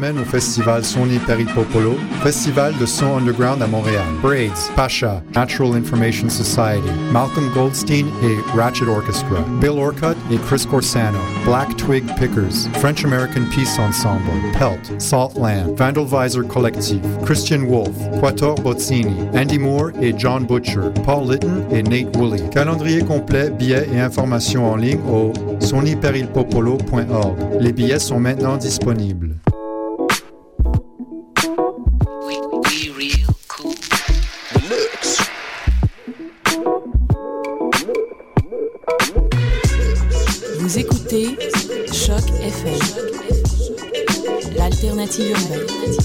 Semaine au festival Sony Peripopolo, festival de son underground à Montréal. Braids, Pasha, Natural Information Society, Malcolm Goldstein et Ratchet Orchestra, Bill Orcutt et Chris Corsano, Black Twig Pickers, French American Peace Ensemble, Pelt, Saltland, Vandalvisor Collectif, Christian Wolf, Quator Bozzini, Andy Moore et John Butcher, Paul Litton et Nate Woolley. Calendrier complet, billets et informations en ligne au sonyperilpopolo.org. Les billets sont maintenant disponibles. L'alternative urbaine.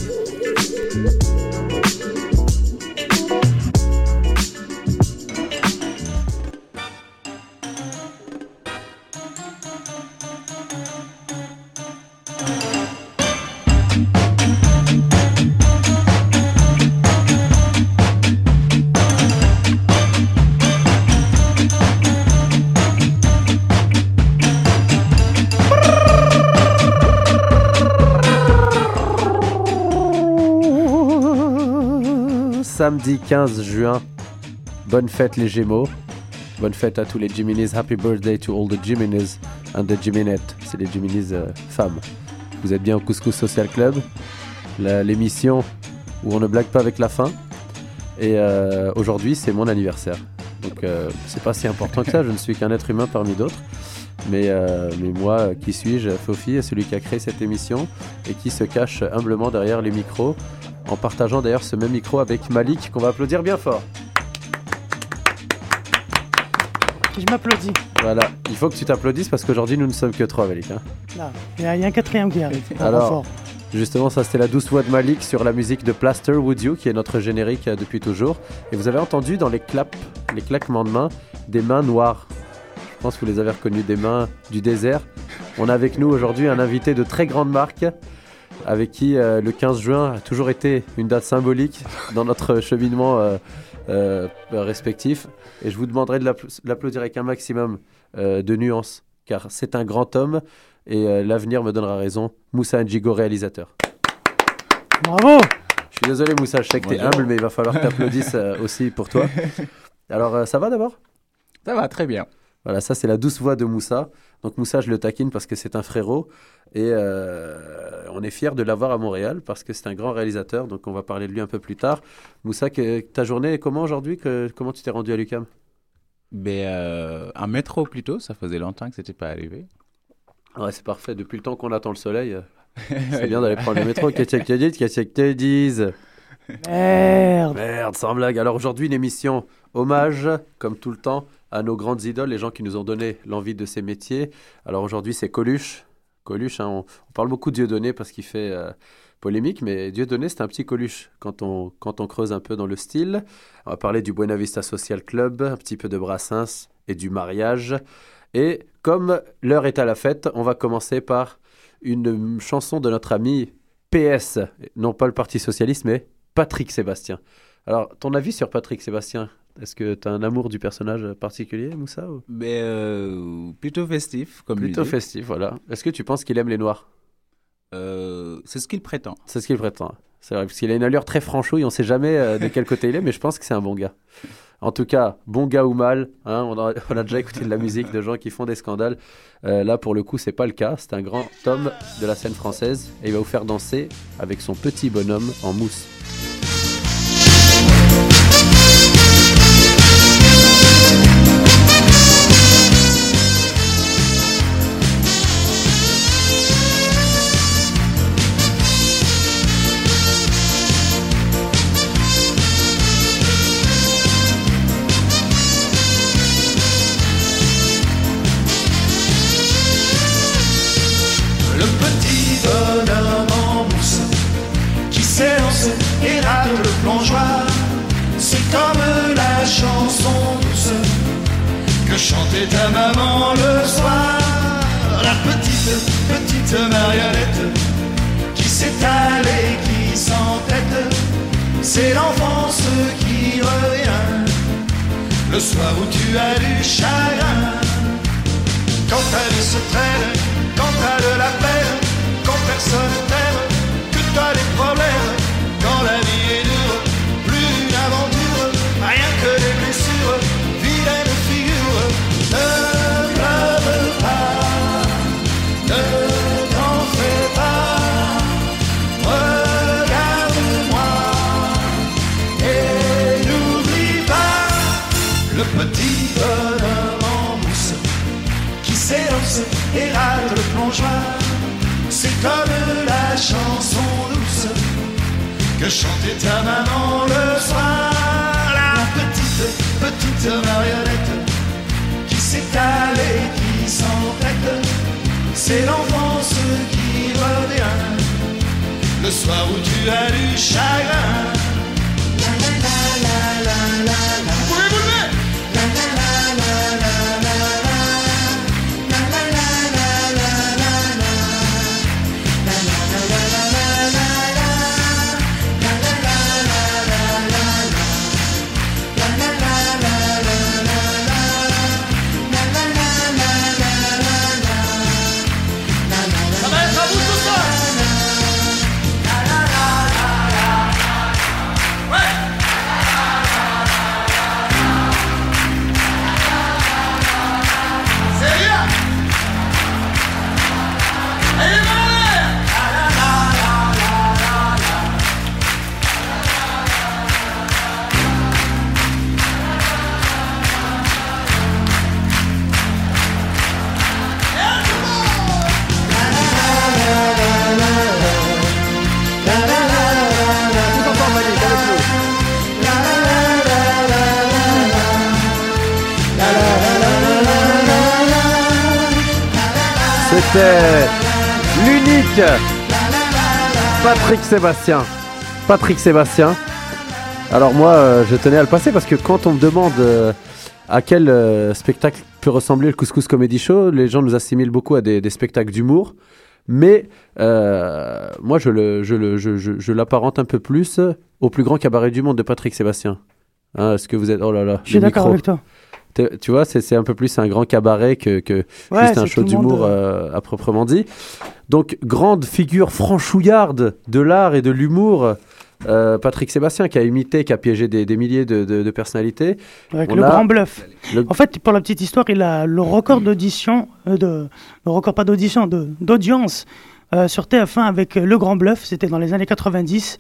Samedi 15 juin, bonne fête les Gémeaux, bonne fête à tous les Geminis, happy birthday to all the Geminis and the Geminettes, c'est les Geminis euh, femmes. Vous êtes bien au Couscous Social Club, l'émission où on ne blague pas avec la faim. Et euh, aujourd'hui c'est mon anniversaire. Donc euh, c'est pas si important que ça, je ne suis qu'un être humain parmi d'autres. Mais, euh, mais moi, qui suis-je? Fofi est celui qui a créé cette émission et qui se cache humblement derrière les micros en partageant d'ailleurs ce même micro avec Malik qu'on va applaudir bien fort. Je m'applaudis. Voilà, il faut que tu t'applaudisses parce qu'aujourd'hui nous ne sommes que trois Malik. hein. Là, Il y, a un quatrième qui arrive. Alors. Justement, ça c'était la douce voix de Malik sur la musique de Plaster Would You qui est notre générique euh, depuis toujours. Et vous avez entendu dans les claps, les claquements de mains, des mains noires. Je pense que vous les avez reconnus, des mains du désert. On a avec nous aujourd'hui un invité de très grande marque avec qui euh, le 15 juin a toujours été une date symbolique dans notre cheminement euh, euh, respectif. Et je vous demanderai de l'appl- l'applaudir avec un maximum euh, de nuances, car c'est un grand homme et euh, l'avenir me donnera raison. Moussa Njigo, réalisateur. Bravo Je suis désolé Moussa, je sais que t'es Bonjour. humble, mais il va falloir que t'applaudisses euh, aussi pour toi. Alors, euh, ça va d'abord? Ça va très bien. Voilà, ça c'est la douce voix de Moussa. Donc Moussa, je le taquine parce que c'est un frérot et euh, on est fiers de l'avoir à Montréal parce que c'est un grand réalisateur. Donc on va parler de lui un peu plus tard. Moussa, que, ta journée est comment aujourd'hui? Que, Comment tu t'es rendu à l'UCAM? Ben, euh, un métro plutôt, ça faisait longtemps que c'était pas arrivé. Ouais, c'est parfait. Depuis le temps qu'on attend le soleil, euh, c'est bien d'aller prendre le métro. Qu'est-ce que tu dis? Qu'est-ce que tu disent Merde Merde, sans blague. Alors aujourd'hui, une émission hommage, comme tout le temps, à nos grandes idoles, les gens qui nous ont donné l'envie de ces métiers. Alors aujourd'hui, c'est Coluche. Coluche, hein, on, parle beaucoup de Dieudonné parce qu'il fait euh, polémique, mais Dieudonné, c'est un petit Coluche quand on, quand on creuse un peu dans le style. On va parler du Buena Vista Social Club, un petit peu de Brassens et du mariage. Et comme l'heure est à la fête, on va commencer par une chanson de notre ami PS, non pas le Parti Socialiste, mais Patrick Sébastien. Alors, ton avis sur Patrick Sébastien? Est-ce que tu as un amour du personnage particulier, Moussa ou... Ben, euh, plutôt festif, comme Plutôt festif, voilà. Est-ce que tu penses qu'il aime les Noirs? Euh, c'est ce qu'il prétend. C'est ce qu'il prétend. C'est vrai, parce qu'il a une allure très franchouille, on sait jamais euh, de quel côté il est, mais je pense que c'est un bon gars. En tout cas, bon gars ou mal, hein, on, a, on a déjà écouté de la musique de gens qui font des scandales. Là, pour le coup, c'est pas le cas. C'est un grand homme de la scène française et il va vous faire danser avec son petit bonhomme en mousse. C'était l'unique Patrick Sébastien. Patrick Sébastien. Alors moi, euh, je tenais à le passer parce que quand on me demande euh, à quel euh, spectacle peut ressembler le Couscous Comedy Show, les gens nous assimilent beaucoup à des, des spectacles d'humour. Mais moi, je le, je le, je, je- je l'apparente un peu plus au plus grand cabaret du monde de Patrick Sébastien. Hein, Est-ce que vous êtes Oh là là, Je suis d'accord avec toi. Tu vois, c'est un peu plus un grand cabaret que, que Ouais, juste un show monde, d'humour euh, euh, à proprement dit. Donc, grande figure franchouillarde de l'art et de l'humour, euh, Patrick Sébastien, qui a imité, qui a piégé des, des milliers de, de- de personnalités. Avec On le a- grand bluff. Le- En fait, pour la petite histoire, il a le record d'audition, euh, de, le record pas d'audition, de- d'audience euh, sur TF1 avec le grand bluff. C'était dans les années 90.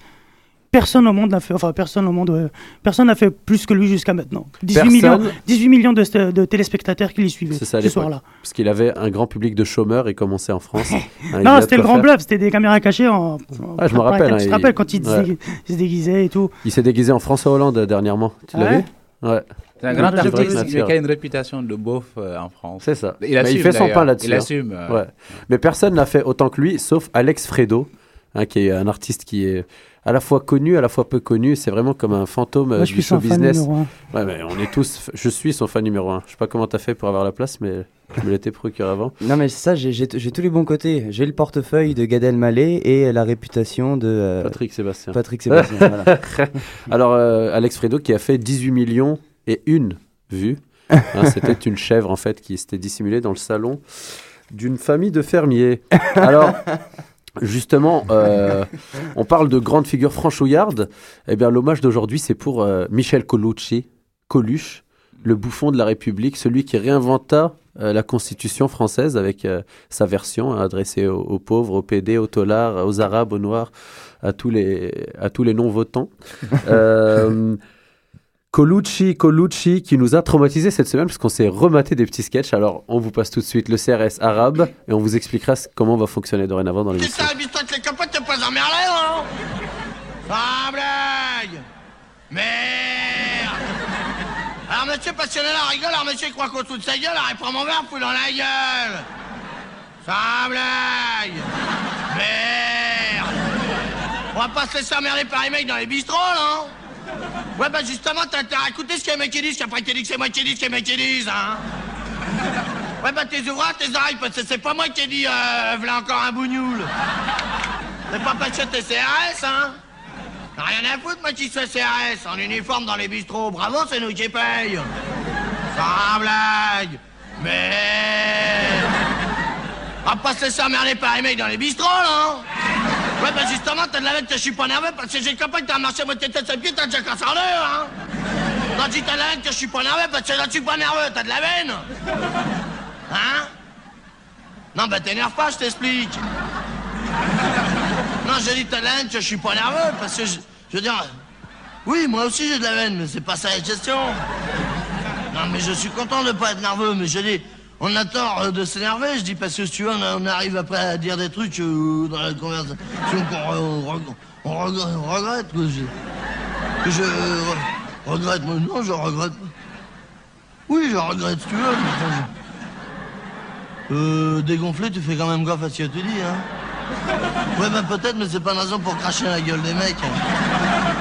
Personne au monde n'a fait, enfin personne au monde, euh, personne n'a fait plus que lui jusqu'à maintenant. 18 Personne. millions, 18 millions de, de téléspectateurs qui l'y suivaient ça, ce soir-là. Parce qu'il avait un grand public de chômeurs et commençait en France. Hein, Non, c'était le grand faire. bluff, c'était des caméras cachées en. en- Ah, je me rappelle, Tu hein, te rappelles il- quand il, ouais. se déguisait et tout Il s'est déguisé en François Hollande euh, dernièrement. Tu Ah l'as ouais vu Ouais, C'est un grand vrai artiste qui a une réputation de beauf euh, en France. c'est ça. Il Mais assume, il fait son pain là-dessus. Il hein. assume. euh, Ouais. Mais personne n'a fait autant que lui, sauf Alex Fredo, hein, qui est un artiste qui est à la fois connu, à la fois peu connu. C'est vraiment comme un fantôme Moi, je du suis show son fan business. numéro un. Ouais, mais on est tous. Je suis son fan numéro un. Je sais pas comment t'as fait pour avoir la place, mais je me l'étais procuré avant. Non mais c'est ça, j'ai tous les bons côtés. J'ai le portefeuille de Gad Elmaleh et la réputation de euh, Patrick Sébastien. Patrick Sébastien. voilà. Alors, euh, Alex Fredo qui a fait 18 millions et une vues. Hein, C'était une chèvre en fait qui s'était dissimulée dans le salon d'une famille de fermiers. Alors, justement, euh, on parle de grandes figures franchouillardes. Eh bien, l'hommage d'aujourd'hui, c'est pour euh, Michel Colucci, Coluche, le bouffon de la République, celui qui réinventa euh, la Constitution française avec sa version hein, adressée aux, aux pauvres, aux PD, aux tolards, aux arabes, aux noirs, à tous les, à tous les non-votants. Colucci, Colucci, qui nous a traumatisés cette semaine parce qu'on s'est rematé des petits sketchs. Alors, on vous passe tout de suite le CRS arabe et on vous expliquera comment va fonctionner dorénavant dans Qu'est-ce l'émission. que t'as, avec les copains, t'es pas emmerdé, non Sans blague! Merde! Alors, monsieur passionné là rigole, alors monsieur croit qu'on de sa gueule, alors il prend mon verre, fout dans la gueule! Sans blague! Merde! On va pas se laisser emmerder par les mecs dans les bistrots, non Ouais, bah justement, t'as intérêt à écouter ce que les mecs ils disent, qu'après disent que c'est moi qui dis ce que les mecs ils disent, hein Ouais, bah tes ouvrages, tes oreilles, parce que c'est pas moi qui ai dit, euh, v'là encore un bougnoul. C'est pas parce que t'es CRS, hein T'as rien à foutre, moi qui suis CRS, en uniforme dans les bistrots. Bravo, c'est nous qui paye. Sans blague. Mais... On va pas se laisser emmerder par les mecs dans les bistrots, non? Ouais, bah justement, t'as de la veine que je suis pas nerveux, parce que j'ai le copain qui t'a marché moitié tête à pied, t'as déjà cassé en hein Non, dis t'as de la veine que je suis pas nerveux, parce que là, je suis pas nerveux, t'as de la veine Hein? Non, bah t'énerve pas, je t'explique. Non, je dis t'as de la haine que je suis pas nerveux, parce que je, je veux dire... Oui, moi aussi j'ai de la veine, mais c'est pas ça la question. Non, mais je suis content de pas être nerveux, mais je dis... on a tort euh, de s'énerver, je dis, parce que si tu veux, on, arrive après à dire des trucs euh, dans la conversation qu'on re- on, re- on regr- on regrette. Que je, je re- regrette. Non, je regrette. Oui, je regrette, si tu veux. mais Euh, dégonflé, tu fais quand même gaffe à ce que tu dis, hein. Ouais, ben peut-être, mais c'est pas une raison pour cracher la gueule des mecs. hein.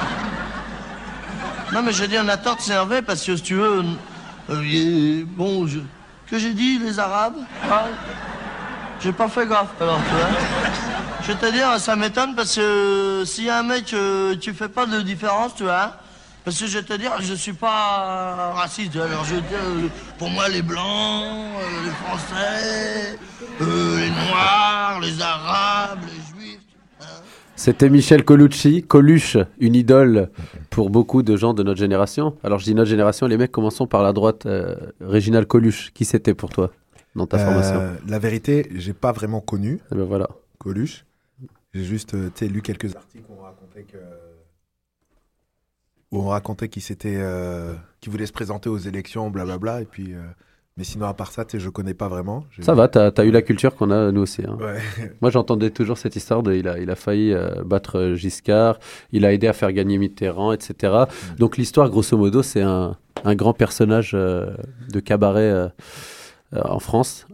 Non, mais je dis, on a tort de s'énerver parce que si tu veux. euh, bon, je- que j'ai dit, les Arabes Ah, J'ai pas fait gaffe, alors, tu vois. Je te dire, ça m'étonne parce que a un mec, euh, tu fais pas de différence, tu vois. Parce que je te dire, je suis pas raciste. Alors, je euh, pour moi, les blancs, euh, les français, les noirs, les arabes, les. C'était Michel Colucci, Coluche, une idole pour beaucoup de gens de notre génération. Alors je dis notre génération, les mecs, commençons par la droite. Euh, Réginald Coluche, qui c'était pour toi dans ta Euh, formation? La vérité, j'ai pas vraiment connu Eh ben voilà. Coluche. J'ai juste euh, lu quelques articles où on racontait que où on racontait qu'il s'était euh, qu'il voulait se présenter aux élections, blablabla. Et puis, mais sinon à part ça, tu je connais pas vraiment. Ça va, t'as as eu la culture qu'on a nous aussi. hein. Ouais. Moi j'entendais toujours cette histoire de il a, il a failli euh, battre euh, Giscard, il a aidé à faire gagner Mitterrand, etc. Donc l'histoire, grosso modo, c'est un, un grand personnage euh, de cabaret euh, euh, en France.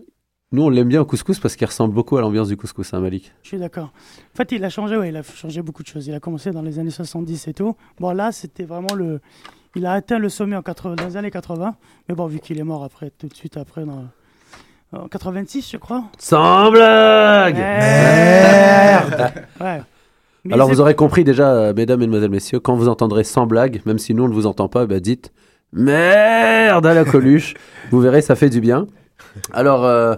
Nous on l'aime bien au couscous parce qu'il ressemble beaucoup à l'ambiance du couscous, hein, Malik. Je suis d'accord. En fait, il a changé, ouais, il a changé beaucoup de choses. Il a commencé dans les années 70 et tout. Bon, là, c'était vraiment le. Il a atteint le sommet en 80, dans les années 80. Mais bon, vu qu'il est mort après, tout de suite après, dans, en 86, je crois. Sans blague Merde Ouais. Mais Alors vous aurez compris déjà, euh, mesdames, mesdemoiselles, messieurs, quand vous entendrez sans blague, même si nous on ne vous entend pas, bah dites merde à la Coluche. vous verrez, ça fait du bien. Alors, euh,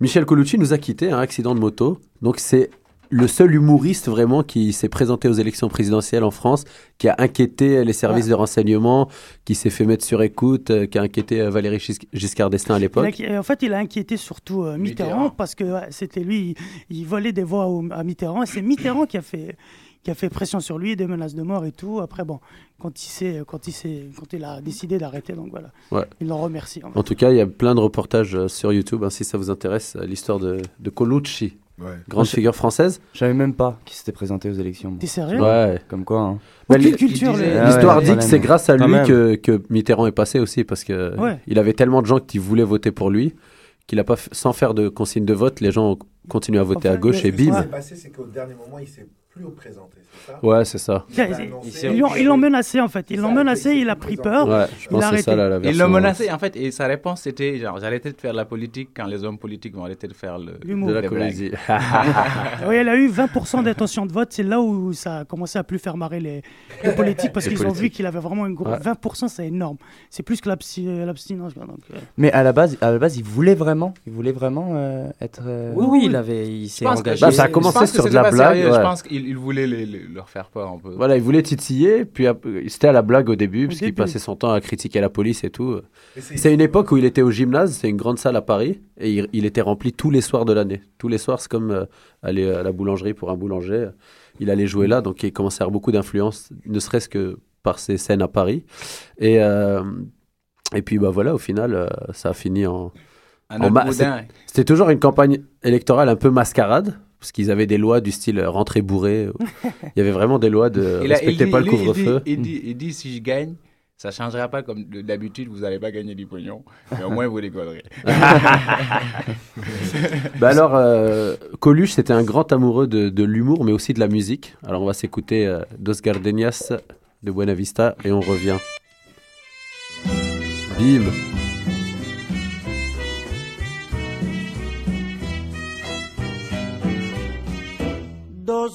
Michel Colucci nous a quitté, un accident de moto. Donc c'est le seul humoriste vraiment qui s'est présenté aux élections présidentielles en France, qui a inquiété les services de renseignement, qui s'est fait mettre sur écoute, euh, qui a inquiété euh, Valéry Gis- Giscard d'Estaing à l'époque. a- en fait, il a inquiété surtout euh, Mitterrand, Mitterrand. parce que ouais, c'était lui, il, il volait des voix au- à Mitterrand et c'est Mitterrand qui a fait qui a fait pression sur lui, des menaces de mort et tout. Après, bon, quand il s'est, quand il s'est, quand il a décidé d'arrêter, donc voilà, Ouais. il l'en remercie. en tout cas, il y a plein de reportages euh, sur YouTube, hein, si ça vous intéresse, euh, l'histoire de, de Colucci, Ouais. grande Je- figure française. Je savais même pas qu'il s'était présenté aux élections. T'es sérieux? Ouais. Comme quoi, hein. Bah, les- Ah L'histoire ouais, dit que c'est grâce à lui que, que Mitterrand est passé aussi, parce que Ouais. il avait tellement de gens qui voulaient voter pour lui qu'il a pas, f- sans faire de consigne de vote, les gens ont continué à voter Enfin, à gauche et bim. Ce qui s'est passé, c'est qu'au dernier moment, il s'est plus représenté, c'est ça? Ouais, c'est ça. Ils- l'ont, menacé en fait. Ils l'ont menacé, il a pris peur. Ouais, je Il pense c'est ça la, menacé, en fait, et sa réponse c'était genre, j'arrêtais de faire la politique quand les hommes politiques vont arrêter de faire le, L'humour. de la comédie. Oui, elle a eu 20% d'intention de vote. C'est là où ça a commencé à plus faire marrer les, les politiques parce qu'ils ont vu qu'il avait vraiment une grosse. Ouais. 20%, c'est énorme. C'est plus que l'absti- l'abstinence. euh, Mais à la base, à la base, il voulait vraiment, il voulait vraiment euh, être. euh, Oui, oui, il avait, il s'est engagé. Bah, ça a commencé sur de la blague, ouais. Je pense qu'il il voulait les- les- leur faire peur un peu. Voilà, il voulait titiller, puis c'était à la blague au début, puisqu'il début. passait son temps à critiquer la police et tout. C'est une époque où il était au gymnase, c'est une grande salle à Paris, et il, il était rempli tous les soirs de l'année. Tous les soirs, c'est comme euh, aller à la boulangerie pour un boulanger. Il allait jouer là, donc il commençait à avoir beaucoup d'influence, ne serait-ce que par ses scènes à Paris. Et, euh, et puis bah voilà, au final, euh, ça a fini en... C'était toujours une campagne électorale un peu mascarade, parce qu'ils avaient des lois du style euh, rentrer bourré. Il y avait vraiment des lois de respecter dit- pas le lui, couvre-feu. Il dit, il dit, si je gagne, ça changera pas comme de- d'habitude, vous n'allez pas gagner du pognon, mais au moins vous rigolerez. Bah alors, euh, Coluche, c'était un grand amoureux de, de l'humour, mais aussi de la musique. Alors, on va s'écouter euh, Dos Gardenias de Buena Vista et on revient. Bim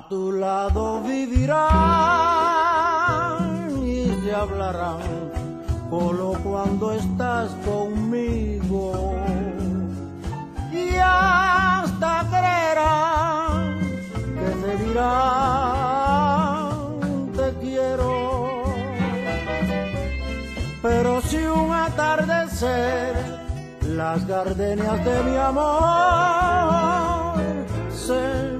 A tu lado vivirán y te hablarán, solo cuando estás conmigo. Y hasta creerán que te dirán te quiero. Pero si un atardecer las gardenias de mi amor se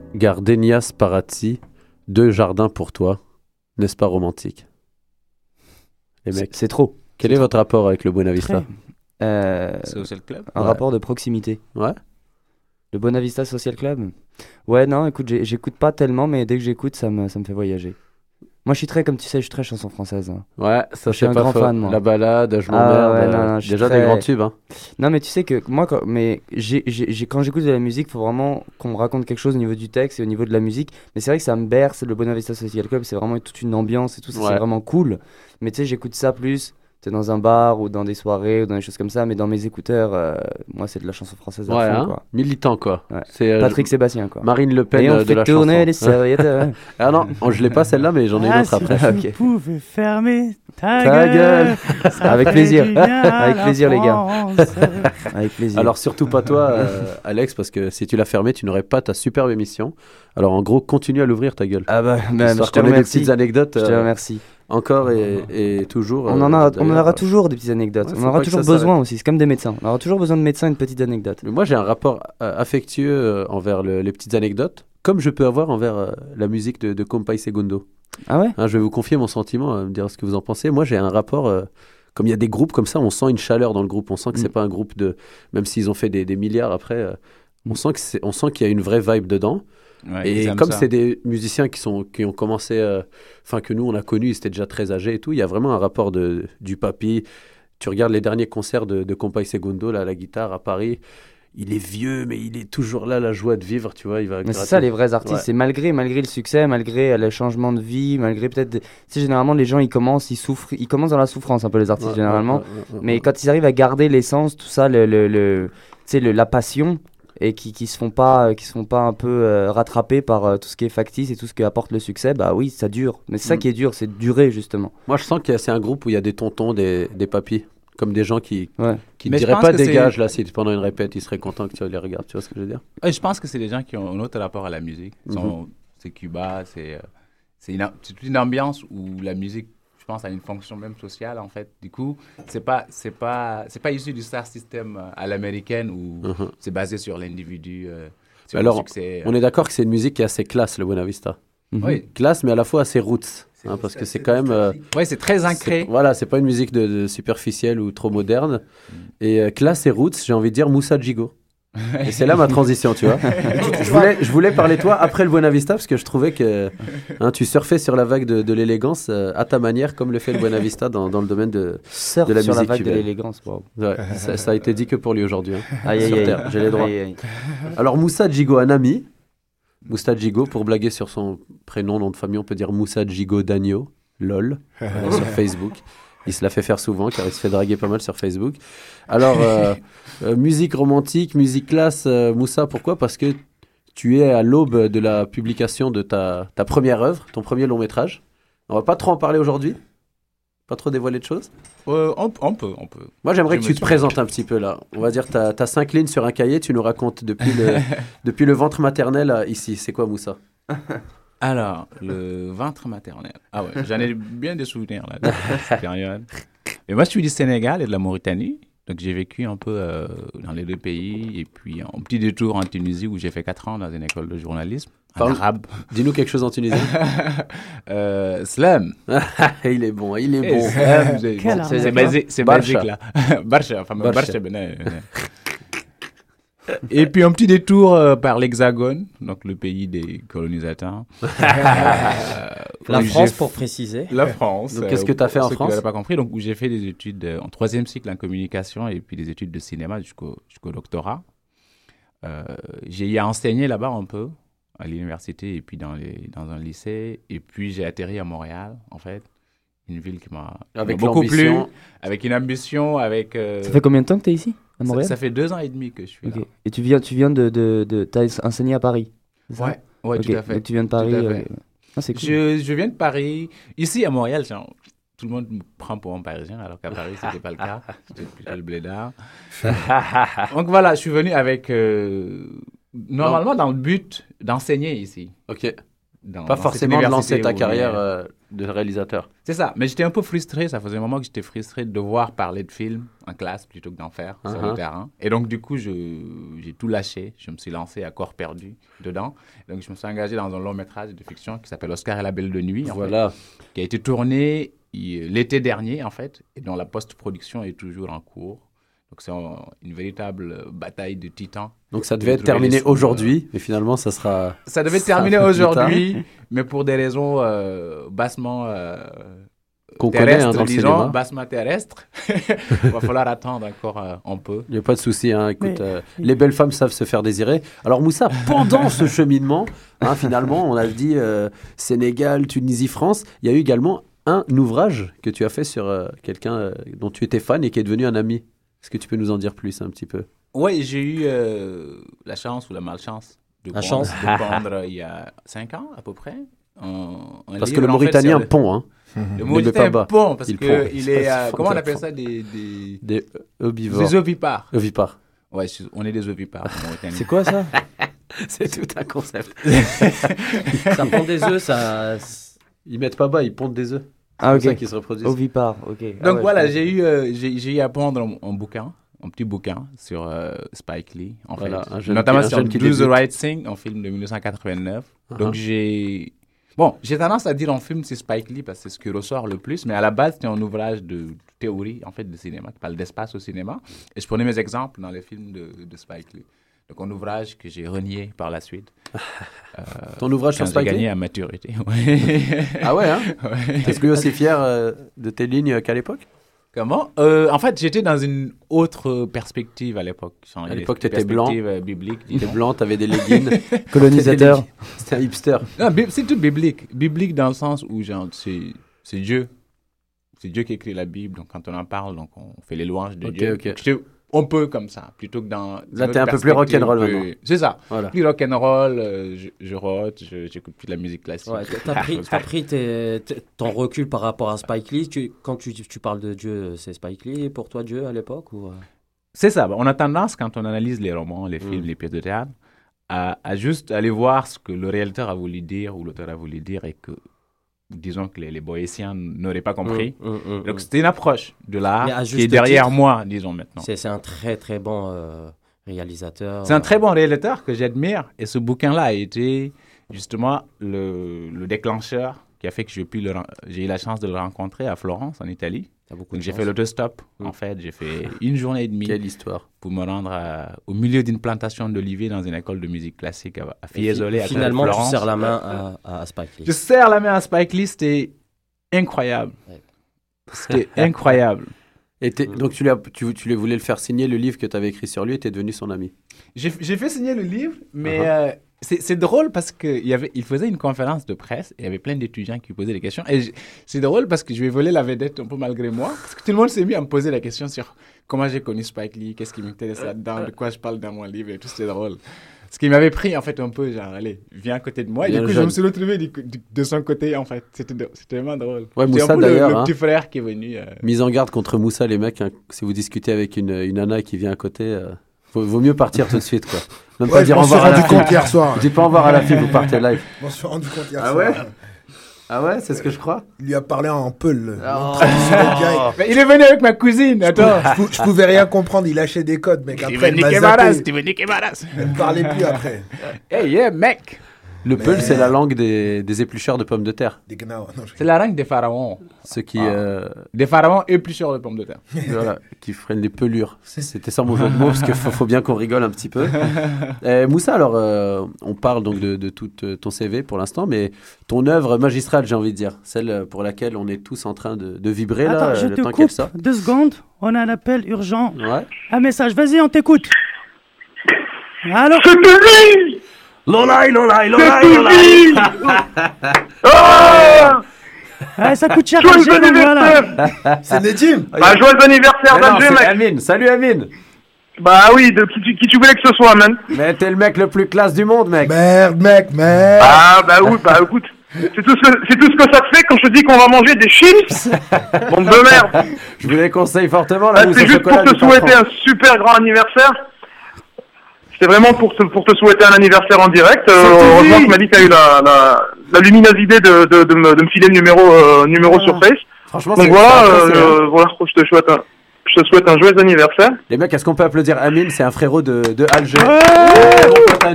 gardenias parazzi, deux jardins pour toi. N'est-ce pas romantique? Les mecs, C'est trop. quel est votre rapport avec le Buena Vista Euh, Social Club? un Ouais. rapport de proximité. Ouais. Le Bonavista Social Club? Ouais, non, écoute, j'écoute pas tellement, mais dès que j'écoute, ça me, ça me fait voyager. Moi, je suis très, comme tu sais, je suis très chanson française. hein. Ouais, ça Je suis c'est un pas grand faux. fan, moi. La balade, je Ah m'emmerde. ouais, non, euh, non, je suis déjà très- des grands tubes. Hein. Non, mais tu sais que moi, quand, mais j'ai, j'ai, j'ai- quand j'écoute de la musique, il faut vraiment qu'on me raconte quelque chose au niveau du texte et au niveau de la musique. Mais c'est vrai que ça me berce. Le Bonavista Social Club, c'est vraiment toute une ambiance et tout ça, Ouais. c'est vraiment cool. Mais tu sais, j'écoute ça plus. Tu dans un bar ou dans des soirées ou dans des choses comme ça, mais dans mes écouteurs, euh, moi, c'est de la chanson française à Ouais, fond, hein. quoi. militant quoi. Ouais. C'est euh, Patrick Sébastien, quoi. Marine Le Pen Et on euh, de fait la tourner chanson. les serviettes. Ah non, je l'ai pas celle-là, mais j'en ai une Ah, autre si après. Ok. pouvais fermer ta, Ta gueule. Avec plaisir. Avec la plaisir, les gars. Avec plaisir. Alors surtout pas toi, euh, Alex, parce que si tu l'as fermé, tu n'aurais pas ta superbe émission. Alors en gros, continue à l'ouvrir ta gueule. ah bah, Histoire je te ait des remercie. petites anecdotes. Je te euh, remercie. encore et, et toujours. On euh, en, a, on en aura toujours des petites anecdotes. Ouais, on faut aura toujours besoin aussi. C'est comme des médecins. On aura toujours besoin de médecins et de petites anecdotes. Mais moi, j'ai un rapport euh, affectueux euh, envers le- les petites anecdotes, comme je peux avoir envers euh, la musique de, de Compay Segundo. Ah ouais Hein, je vais vous confier mon sentiment, euh, me dire ce que vous en pensez. Moi, j'ai un rapport. euh, comme il y a des groupes comme ça, on sent une chaleur dans le groupe. On sent que c'est Mm. pas un groupe de. Même s'ils ont fait des, des milliards après, euh, on Mm. sent que c'est- on sent qu'il y a une vraie vibe dedans. Ouais, et comme ça. c'est des musiciens qui sont qui ont commencé, euh, enfin que nous on a connus, ils étaient déjà très âgés et tout. Il y a vraiment un rapport de du papy. Tu regardes les derniers concerts de, de Compay Segundo, là, à la guitare à Paris. Il est vieux, mais il est toujours là, la joie de vivre, tu vois. Il va Mais c'est ça les vrais artistes, Ouais. c'est malgré malgré le succès, malgré euh, le changement de vie, malgré peut-être des- tu sais généralement les gens ils commencent, ils souffrent, ils commencent dans la souffrance un peu les artistes Ouais, généralement, ouais, ouais, ouais, mais quand ils arrivent à garder l'essence, tout ça le le, le- tu sais le- la passion et qui qui se font pas euh, qui se font pas un peu euh, rattraper par euh, tout ce qui est factice et tout ce qui apporte le succès, bah oui, ça dure. Mais c'est ça Mm. qui est dur, c'est de durer justement. Moi, je sens que c'est un groupe où il y a des tontons, des, des papis, comme des gens qui Ouais. qui je diraient pas dégage là si pendant une répète, ils seraient contents que tu les regardes. Tu vois ce que je veux dire? Ouais, je pense que c'est des gens qui ont un autre rapport à la musique. Mhm. sont- C'est Cuba, c'est euh, c'est une, am- c'est toute une ambiance où la musique, je pense, a une fonction même sociale en fait. Du coup, c'est pas c'est pas c'est pas issu du star system euh, à l'américaine où Mhm. c'est basé sur l'individu, euh, Alors, le succès. On est d'accord que c'est une musique qui est assez classe, le Buena Vista. Oui, Classe, mais à la fois assez roots. Hein, parce que c'est quand même. euh, ouais, c'est très ancré. Voilà, c'est pas une musique de, de superficielle ou trop moderne. Mm. Et euh, classe et roots, j'ai envie de dire Moussa Djigo. Et c'est là ma transition, tu vois. je, voulais, je voulais parler de toi après le Buena Vista parce que je trouvais que hein, tu surfais sur la vague de, de l'élégance euh, à ta manière, comme le fait le Buena Vista dans, dans le domaine de, Surf de la sur la vague de l'élégance. wow. Ouais, ça, ça a été dit que pour lui aujourd'hui. hein. Sur aïe. Terre, J'ai les droits. Aïe, aïe. Alors Moussa Djigo, un ami. Moussa Djigo, pour blaguer sur son prénom, nom de famille, on peut dire Moussa Djigo Dagno, lol, euh, sur Facebook. Il se la fait faire souvent car il se fait draguer pas mal sur Facebook. Alors, euh, euh, musique romantique, musique classe, Moussa, pourquoi? Parce que tu es à l'aube de la publication de ta, ta première œuvre, ton premier long métrage. On va pas trop en parler aujourd'hui Pas trop dévoiler de choses Euh, on, on peut, on peut. Moi, j'aimerais que tu te présentes un petit peu là. On va dire, tu as, cinq lignes sur un cahier, tu nous racontes depuis le, depuis le ventre maternel à ici. C'est quoi Moussa? Alors, le ventre maternel. Ah ouais, j'en ai bien des souvenirs là, de cette période. Et moi, je suis du Sénégal et de la Mauritanie. Donc, j'ai vécu un peu euh, dans les deux pays. Et puis, un petit détour en Tunisie où j'ai fait 4 ans dans une école de journalisme. En arabe. Dis-nous quelque chose en tunisien. euh, slam. il est bon, il est bon. slam, c'est- bon, c'est basique là. Barcha, enfin, Barcha. Et puis un petit détour euh, par l'Hexagone, donc le pays des colonisateurs. Euh, La France, pour préciser. La France. Donc, qu'est-ce que t'as pour fait en France l'auraient pas compris, donc où j'ai fait des études euh, en troisième cycle en communication et puis des études de cinéma jusqu'au jusqu'au doctorat. Euh, j'ai enseigné là-bas un peu à l'université et puis dans, les, dans un lycée. Et puis j'ai atterri à Montréal, en fait. Une ville qui m'a beaucoup plu. Avec une ambition, avec... euh, Ça fait combien de temps que tu es ici, à ça- Montréal ça, fait deux ans et demi que je suis Ok. là. Et tu viens, tu viens de. de, de T'as enseigné à Paris Ouais, ouais, Ok, tout à fait. Donc tu viens de Paris. euh, Ah, c'est cool. Je, je viens de Paris. Ici, à Montréal, genre, tout le monde me prend pour un Parisien, alors qu'à Paris, ce n'était pas le cas. J'étais plutôt le blédard. Donc voilà, je suis venu avec... euh, normalement, dans le but d'enseigner ici. Ok. Dans- Pas dans forcément de lancer ta carrière a- euh, de réalisateur. C'est ça, mais j'étais un peu frustré. Ça faisait un moment que j'étais frustré de devoir parler de films en classe plutôt que d'en faire sur Uh-huh. le terrain. Et donc, du coup, j'ai tout lâché. Je me suis lancé à corps perdu dedans. Donc, je me suis engagé dans un long métrage de fiction qui s'appelle Oscar et la Belle de Nuit. en Voilà. fait, qui a été tourné il- l'été dernier, en fait, et dont la post-production est toujours en cours. Donc, c'est un- une véritable bataille de titans. Donc ça De devait être terminé aujourd'hui, mais finalement ça sera. ça devait plus tard. aujourd'hui, mais pour des raisons euh, bassement euh, Qu'on connaît terrestres, hein, dans le disons, cinéma. bassement terrestres. Il va falloir attendre encore euh, un peu. Il n'y a pas de souci, hein, écoute, Mais- euh, les belles femmes savent se faire désirer. Alors Moussa, pendant ce cheminement, hein, finalement, on a dit euh, Sénégal, Tunisie, France, il y a eu également un ouvrage que tu as fait sur euh, quelqu'un euh, dont tu étais fan et qui est devenu un ami. Est-ce que tu peux nous en dire plus un petit peu? Oui, j'ai eu euh, la chance ou la malchance de, La pondre, chance? de pondre il y a 5 ans à peu près. un- un Parce que le en fait, Mauritanien le- pond, hein, Le Mauritanien pas bas. pond, parce Il qu'il pond. il est, euh, comment on appelle pond. ça, des, des, des herbivores. des ovipares. Ovipares. Ouais, on est des ovipares. C'est quoi ça? C'est tout un concept. Ça prend des œufs, ça. Ils mettent pas bas, ils pondent des œufs. Ah, C'est ça ok. qui se reproduisent. Ovipare, ok. Ah Donc ouais, voilà, j'ai eu, euh, j'ai j'ai eu à prendre un, un bouquin, un petit bouquin sur euh, Spike Lee, en Voilà, fait. un jeune Notamment qui- un sur jeune qui Do the. Right Thing, un film de 1989. Uh-huh. Donc j'ai... Bon, j'ai tendance à dire un film c'est Spike Lee parce que c'est ce qui ressort le plus, mais à la base c'était un ouvrage de théorie, en fait, de cinéma, qui parle d'espace au cinéma. Et je prenais mes exemples dans les films de, de Spike Lee. Donc un ouvrage que j'ai renié par la suite. Euh, Ton ouvrage sur Spike Lee gagné à maturité. ouais. Ah ouais, hein Ouais. Est-ce que lui aussi fier euh, de tes lignes qu'à l'époque Comment? Euh, En fait, j'étais dans une autre perspective à l'époque. À l'époque, t'étais blanc. perspective, euh, biblique. T'étais disons. blanc, t'avais des leggings. Colonisateur. C'était un hipster. C'est tout biblique. Biblique dans le sens où c'est, Dieu. C'est Dieu qui écrit la Bible. Donc quand on en parle, donc on fait les louanges de Ok, Dieu. ok. Un peu comme ça, plutôt que dans. Là, t'es un peu plus rock'n'roll plus- maintenant. C'est ça. Voilà. Plus rock'n'roll, euh, je, je rote, je- j'écoute plus de la musique classique. Ouais, t'as pris, t'as pris tes- tes- ton recul par rapport à Spike Lee. Tu- quand tu, tu parles de Dieu, c'est Spike Lee pour toi Dieu à l'époque ou euh? C'est ça. On a tendance, quand on analyse les romans, les Mm. films, les pièces de théâtre, à, à juste aller voir ce que le réalisateur a voulu dire ou l'auteur a voulu dire et que, disons que les, les Boétiens n'auraient pas compris. Hum, hum, hum, Donc c'était une approche de l'art qui est derrière titre, moi, disons maintenant. C'est c'est un très très bon euh, réalisateur. C'est un très bon réalisateur que j'admire et ce bouquin-là a été justement le, le déclencheur qui a fait que j'ai pu le j'ai eu la chance de le rencontrer à Florence, en Italie. J'ai fait l'autostop. En fait, j'ai fait une journée et demie Quelle histoire. pour me rendre à- au milieu d'une plantation d'oliviers dans une école de musique classique à, à Fiesole. à Finalement, tu Florence. serres la main à, à Spike Lee. Je serre la main à Spike Lee, c'était incroyable. Ouais. C'était incroyable. Et donc tu, lui as- tu, tu lui voulais le faire signer le livre que tu avais écrit sur lui et tu es devenu son ami. J'ai j'ai fait signer le livre, mais Uh-huh. euh, c'est c'est drôle parce qu'il il faisait une conférence de presse et il y avait plein d'étudiants qui posaient des questions. Et c'est drôle parce que je lui ai volé la vedette un peu malgré moi. Parce que tout le monde s'est mis à me poser la question sur comment j'ai connu Spike Lee, qu'est-ce qui m'intéresse là-dedans, de quoi je parle dans mon livre et tout, c'était drôle. Ce qui m'avait pris en fait un peu, genre, allez, viens à côté de moi. Et du coup, je me suis retrouvé du coup- du- de son côté en fait. C'était vraiment drôle. Ouais, Moussa, le- d'ailleurs, Le, hein. petit frère qui est venu. euh, Mise en garde contre Moussa, les mecs, hein, si vous discutez avec une, une nana qui vient à côté, euh, vaut, vaut mieux partir tout de suite. Quoi. Même Ouais, pas je dire au suis revoir à la rendu fille. compte hier soir. Dites pas au revoir à la fille, vous partez live. Je m'en suis rendu compte hier Ah soir. ouais Ah ouais, c'est ce que je crois Il lui a parlé en peul. Oh. mais il est venu avec ma cousine, attends. Je, pou- je pouvais rien comprendre, il lâchait des codes, mec. Après, il m'a zappé. tu veux niquer ma race. Il ne parlait plus après. Hey, yeah, mec. Le peul, c'est la langue des, des éplucheurs de pommes de terre. Je- C'est la langue des pharaons. Ceux qui, Ah. euh, Des pharaons éplucheurs de pommes de terre. voilà, qui freinent les pelures. C'était ça mon jeu de mots, parce qu'il faut, faut bien qu'on rigole un petit peu. Euh, Moussa, alors, euh, on parle donc de, de tout euh, ton CV pour l'instant, mais ton œuvre magistrale, j'ai envie de dire, celle pour laquelle on est tous en train de, de vibrer, là, Attends, je euh, le te temps coupe qu'elle sort. deux secondes. On a un appel urgent. Ouais. Un message. Vas-y, on t'écoute. Allô Lolaï, lolaï, lolaï, lolaï Ouais, Ça coûte cher Joyeux voilà. anniversaire. C'est Nedim. Bah, joyeux anniversaire d'Alger, mec. Amine. Salut Amine. Bah oui, de qui, tu- qui tu voulais que ce soit, man. Mais t'es le mec le plus classe du monde, mec. Merde, mec, merde. Ah, bah oui, bah écoute, c'est tout, ce tout ce que ça te fait quand je te dis qu'on va manger des chips? Bande de merde. Je vous les conseille fortement, la Ah, C'est juste pour te souhaiter un super grand anniversaire. C'est vraiment pour te, pour te souhaiter un anniversaire en direct. Euh, heureusement que tu m'as dit que tu as eu la, la, la lumineuse idée de, de, de, me, de me filer le numéro, euh, numéro Ah. sur Face. Franchement, Donc c'est voilà, euh, euh, voilà, je te souhaite un, je te souhaite un joyeux anniversaire. Les mecs, est-ce qu'on peut applaudir Amine? C'est un frérot de, de Alger. Ouais.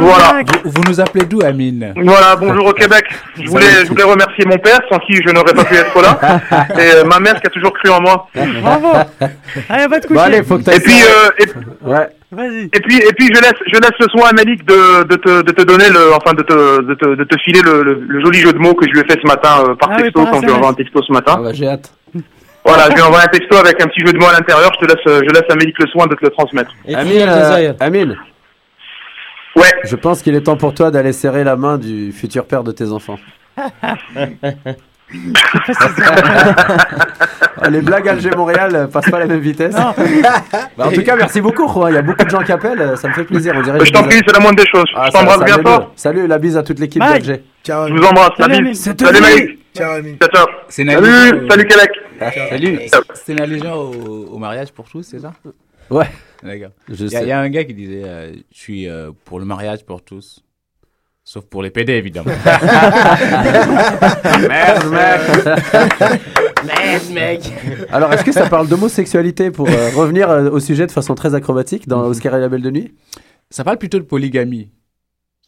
Voilà. Vous, vous nous appelez d'où, Amine? Voilà, bonjour au Québec. Je voulais, je voulais remercier mon père, sans qui je n'aurais pas pu être là, et euh, ma mère qui a toujours cru en moi. Bravo. Allez, va te coucher. Bon, allez, faut que t'ailles Et puis, euh, et, Ouais. Vas-y. et puis, et puis, je laisse, je laisse le soin à Malik de, de te, de te donner le, enfin, de te, de te, de te filer le, le, le joli jeu de mots que je lui ai fait ce matin euh, par Ah oui, texto par quand je lui envoyé un texto ce matin. Ah bah, j'ai hâte. Voilà, je lui ai envoyé un texto avec un petit jeu de mots à l'intérieur. Je te laisse, je laisse à Malik le soin de te le transmettre. Et Amine, euh. Amine, Ouais. je pense qu'il est temps pour toi d'aller serrer la main du futur père de tes enfants. Ah, les blagues Alger-Montréal euh, passent pas à la même vitesse. Bah, en tout cas, merci beaucoup, Juan. Il y a beaucoup de gens qui appellent. euh, Ça me fait plaisir. On dirait Je t'en prie, c'est la moindre des choses. Ah, je t'embrasse bien fort. Salut, la bise à toute l'équipe d'Alger. Ciao, Je vous embrasse. Salut, La bise. Salut. Malik. Ciao, Amine. Ciao, ciao. C'est une Salut, salut Québec. Salut. C'est une allusion au, au mariage pour tous, c'est ça Ouais. D'accord. Il y, a- y un gars qui disait euh, Je suis euh, pour le mariage pour tous. Sauf pour les PD, évidemment. Merde, mec. Merde, mec. Alors, est-ce que ça parle d'homosexualité pour euh, revenir euh, au sujet de façon très acrobatique dans Oscar et la Belle de Nuit? Ça parle plutôt de polygamie.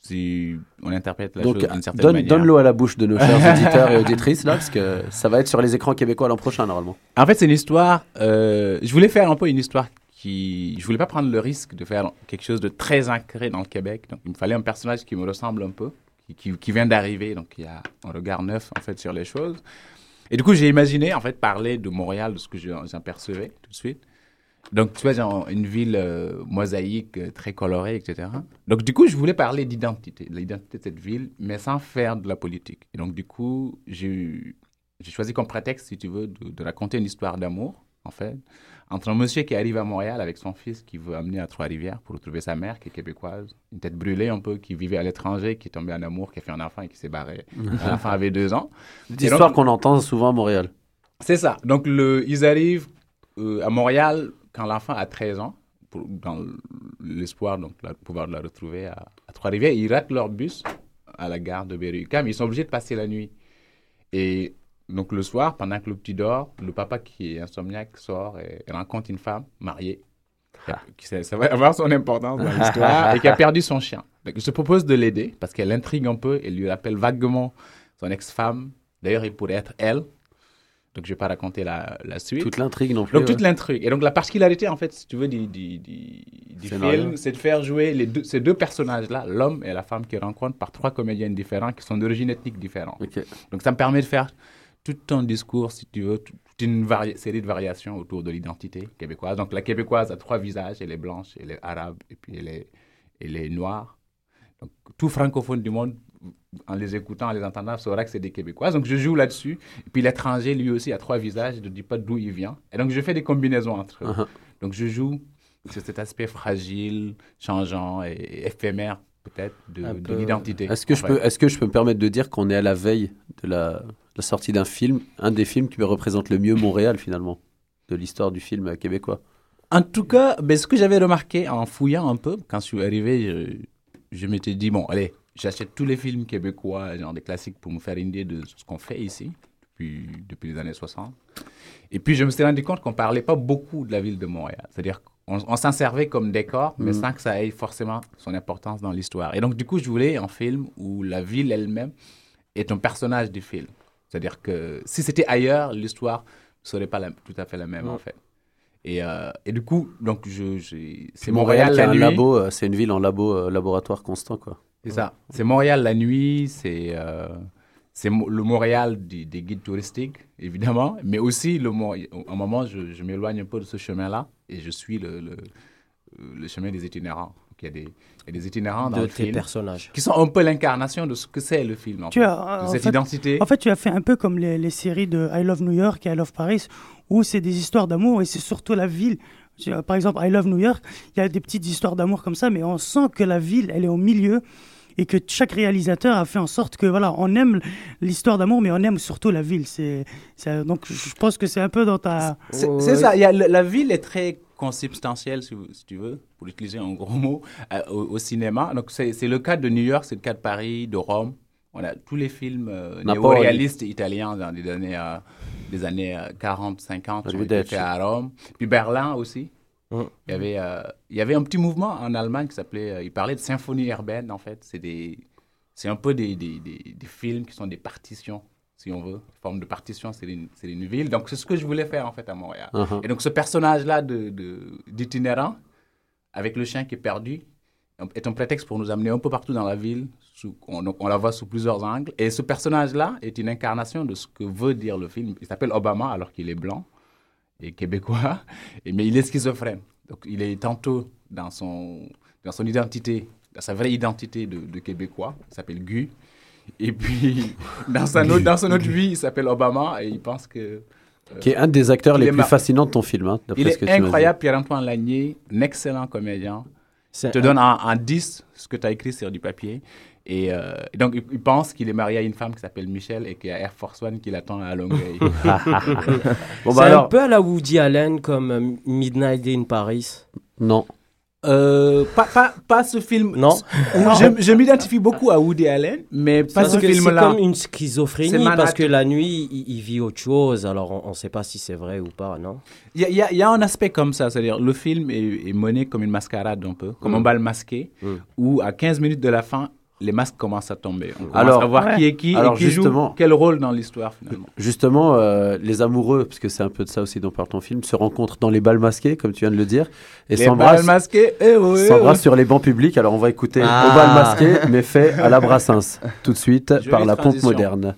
Si on interprète la Donc, chose d'une certaine donne, manière. donne l'eau à la bouche de nos chers auditeurs et auditrices, là, parce que ça va être sur les écrans québécois l'an prochain, normalement. En fait, c'est une histoire. euh, je voulais faire un peu une histoire qui. Je voulais pas prendre le risque de faire quelque chose de très ancré dans le Québec. Donc, il me fallait un personnage qui me ressemble un peu, qui, qui, qui vient d'arriver. Donc, il y a un regard neuf, en fait, sur les choses. Et du coup, j'ai imaginé, en fait, parler de Montréal, de ce que j'en percevais tout de suite. Donc, tu vois, genre, une ville euh, mosaïque, euh, très colorée, etc. Donc, du coup, je voulais parler d'identité, de l'identité de cette ville, mais sans faire de la politique. Et donc, du coup, j'ai choisi comme prétexte, si tu veux, de raconter une histoire d'amour, en fait, entre un monsieur qui arrive à Montréal avec son fils qui veut amener à Trois-Rivières pour retrouver sa mère, qui est québécoise, une tête brûlée un peu, qui vivait à l'étranger, qui est tombée en amour, qui a fait un enfant et qui s'est barré. L'enfant avait deux ans. L'histoire donc- qu'on entend souvent à Montréal. C'est ça. Donc, le, ils arrivent euh, à Montréal quand l'enfant a 13 ans, pour- dans l'espoir donc, de pouvoir la retrouver à, à Trois-Rivières. Ils ratent leur bus à la gare de Berry-UQAM. Ils sont obligés de passer la nuit. Et donc, le soir, pendant que le petit dort, le papa qui est insomniaque sort et, et rencontre une femme mariée. qui a- qui- ça, ça va avoir son importance dans l'histoire et qui a perdu son chien. Donc, je te propose de l'aider parce qu'elle intrigue un peu et lui rappelle vaguement son ex-femme. D'ailleurs, il pourrait être elle. Donc, je vais pas raconter la, la suite. Toute l'intrigue non plus. Donc, toute l'intrigue. Et donc, la particularité, en fait, si tu veux, du, du, du, du Scénario. film, c'est de faire jouer les deux, ces deux personnages-là, l'homme et la femme, qui rencontrent par trois comédiens différents qui sont d'origine ethnique différente. Donc, ça me permet de faire tout un discours, si tu veux, tout- toute une série de variations autour de l'identité québécoise. Donc, la québécoise a trois visages, elle est blanche, elle est arabe, et puis elle est, elle est noire. Donc, tout francophone du monde, en les écoutant, en les entendant, saura que c'est des Québécoises. Donc, je joue là-dessus. Et puis, l'étranger, lui aussi, a trois visages, je ne dis pas d'où il vient. Et donc, je fais des combinaisons entre eux. Uh-huh. Donc, je joue sur cet aspect fragile, changeant et éphémère, peut-être, de, l'identité. Est-ce que, je peux, est-ce que je peux me permettre de dire qu'on est à la veille de la, la sortie d'un film, un des films qui représente le mieux Montréal finalement, de l'histoire du film québécois En tout cas, ben, ce que j'avais remarqué en fouillant un peu, quand je suis arrivé, je, je m'étais dit, bon, allez, j'achète tous les films québécois, genre des classiques, pour me faire une idée de ce qu'on fait ici, depuis, depuis les années 60. Et puis, je me suis rendu compte qu'on parlait pas beaucoup de la ville de Montréal. C'est-à-dire qu'on on s'en servait comme décor, mais Mhm. sans que ça ait forcément son importance dans l'histoire. Et donc, du coup, je voulais un film où la ville elle-même est un personnage du film. C'est-à-dire que si c'était ailleurs, l'histoire ne serait pas la- tout à fait la même, Ouais. en fait. Et, euh, et du coup, donc je, c'est Montréal, Montréal la un nuit. labo, euh, c'est une ville en labo, euh, laboratoire constant quoi. C'est ça. C'est Montréal la nuit, c'est euh, c'est Mo- le Montréal des, des guides touristiques, évidemment, mais aussi le Mo- à un moment, je, je m'éloigne un peu de ce chemin-là et je suis le, le, le chemin des itinérants. Il y a des, il y a des itinérants dans De le tes film personnages. qui sont un peu l'incarnation de ce que c'est le film, en Tu fait, as, de en cette fait- identité. En fait, tu as fait un peu comme les, les séries de I Love New York et I Love Paris, où c'est des histoires d'amour et c'est surtout la ville. Par exemple, I Love New York, il y a des petites histoires d'amour comme ça, mais on sent que la ville, elle est au milieu et que chaque réalisateur a fait en sorte que voilà, on aime l'histoire d'amour, mais on aime surtout la ville. C'est, donc, je pense que c'est un peu dans ta. C'est ça, y a, la ville est très consubstantielle, si, tu veux, pour utiliser un gros mot, euh, au, au cinéma. Donc c'est le cas de New York, c'est le cas de Paris, de Rome. On a tous les films euh, néo-réalistes italiens dans les années, euh, des années euh, 40, 50 qui ont été faits à Rome. Puis Berlin aussi. Hum. Il, y avait, euh, il y avait un petit mouvement en Allemagne qui s'appelait, il parlait de symphonie urbaine en fait. C'est des, c'est un peu des, des, des, des films qui sont des partitions, si on veut, forme de partition, c'est une, ville. Donc c'est ce que je voulais faire en fait à Montréal. Uh-huh. Et donc ce personnage-là de, de- d'itinérant, avec le chien qui est perdu, est un prétexte pour nous amener un peu partout dans la ville. sous- on, on la voit sous plusieurs angles. Et ce personnage-là est une incarnation de ce que veut dire le film. Il s'appelle Obama alors qu'il est blanc et québécois, et, mais il est schizophrène. Donc il est tantôt dans son, dans son identité, dans sa vraie identité de, de québécois, il s'appelle Gu. Et puis dans, sa autre- dans son autre vie, il s'appelle Obama et il pense que... euh, Qui est un des acteurs il les plus fascinants de ton film. hein, d'après il ce que est m'as dit. incroyable, Pierre-Antoine Lagnier, un excellent comédien. Il te un- donne en, en 10 ce que tu as écrit sur du papier. Et euh, donc, il, pense qu'il est marié à une femme qui s'appelle Michel et qu'il y a Air Force One qui l'attend à Longueuil. Bon, c'est bah un peu à la Woody Allen comme euh, Midnight in Paris. non. Euh, pas, pas, pas ce film. Non. Je, je m'identifie beaucoup à Woody Allen, mais pas Parce ce que c'est film-là. comme une schizophrénie, parce que la nuit, il, il vit autre chose. Alors, on ne sait pas si c'est vrai ou pas, non? Il y, a- y y un aspect comme ça, c'est-à-dire le film est, est mené comme une mascarade un peu, comme Mm. un bal masqué, Mm. où à 15 minutes de la fin, les masques commencent à tomber. On commence Alors, à voir ouais. qui est qui Alors, et qui justement- joue quel rôle dans l'histoire finalement. Justement, euh, les amoureux, parce que c'est un peu de ça aussi dont parle ton film, se rencontrent dans les balles masqués, comme tu viens de le dire, et les s'embrassent balles masquées, eh oui, s'embrassent sur les bancs publics. Alors on va écouter Ah. au bal masqué, mais fait à la Brassens, tout de suite Jolie par la pompe transition. moderne.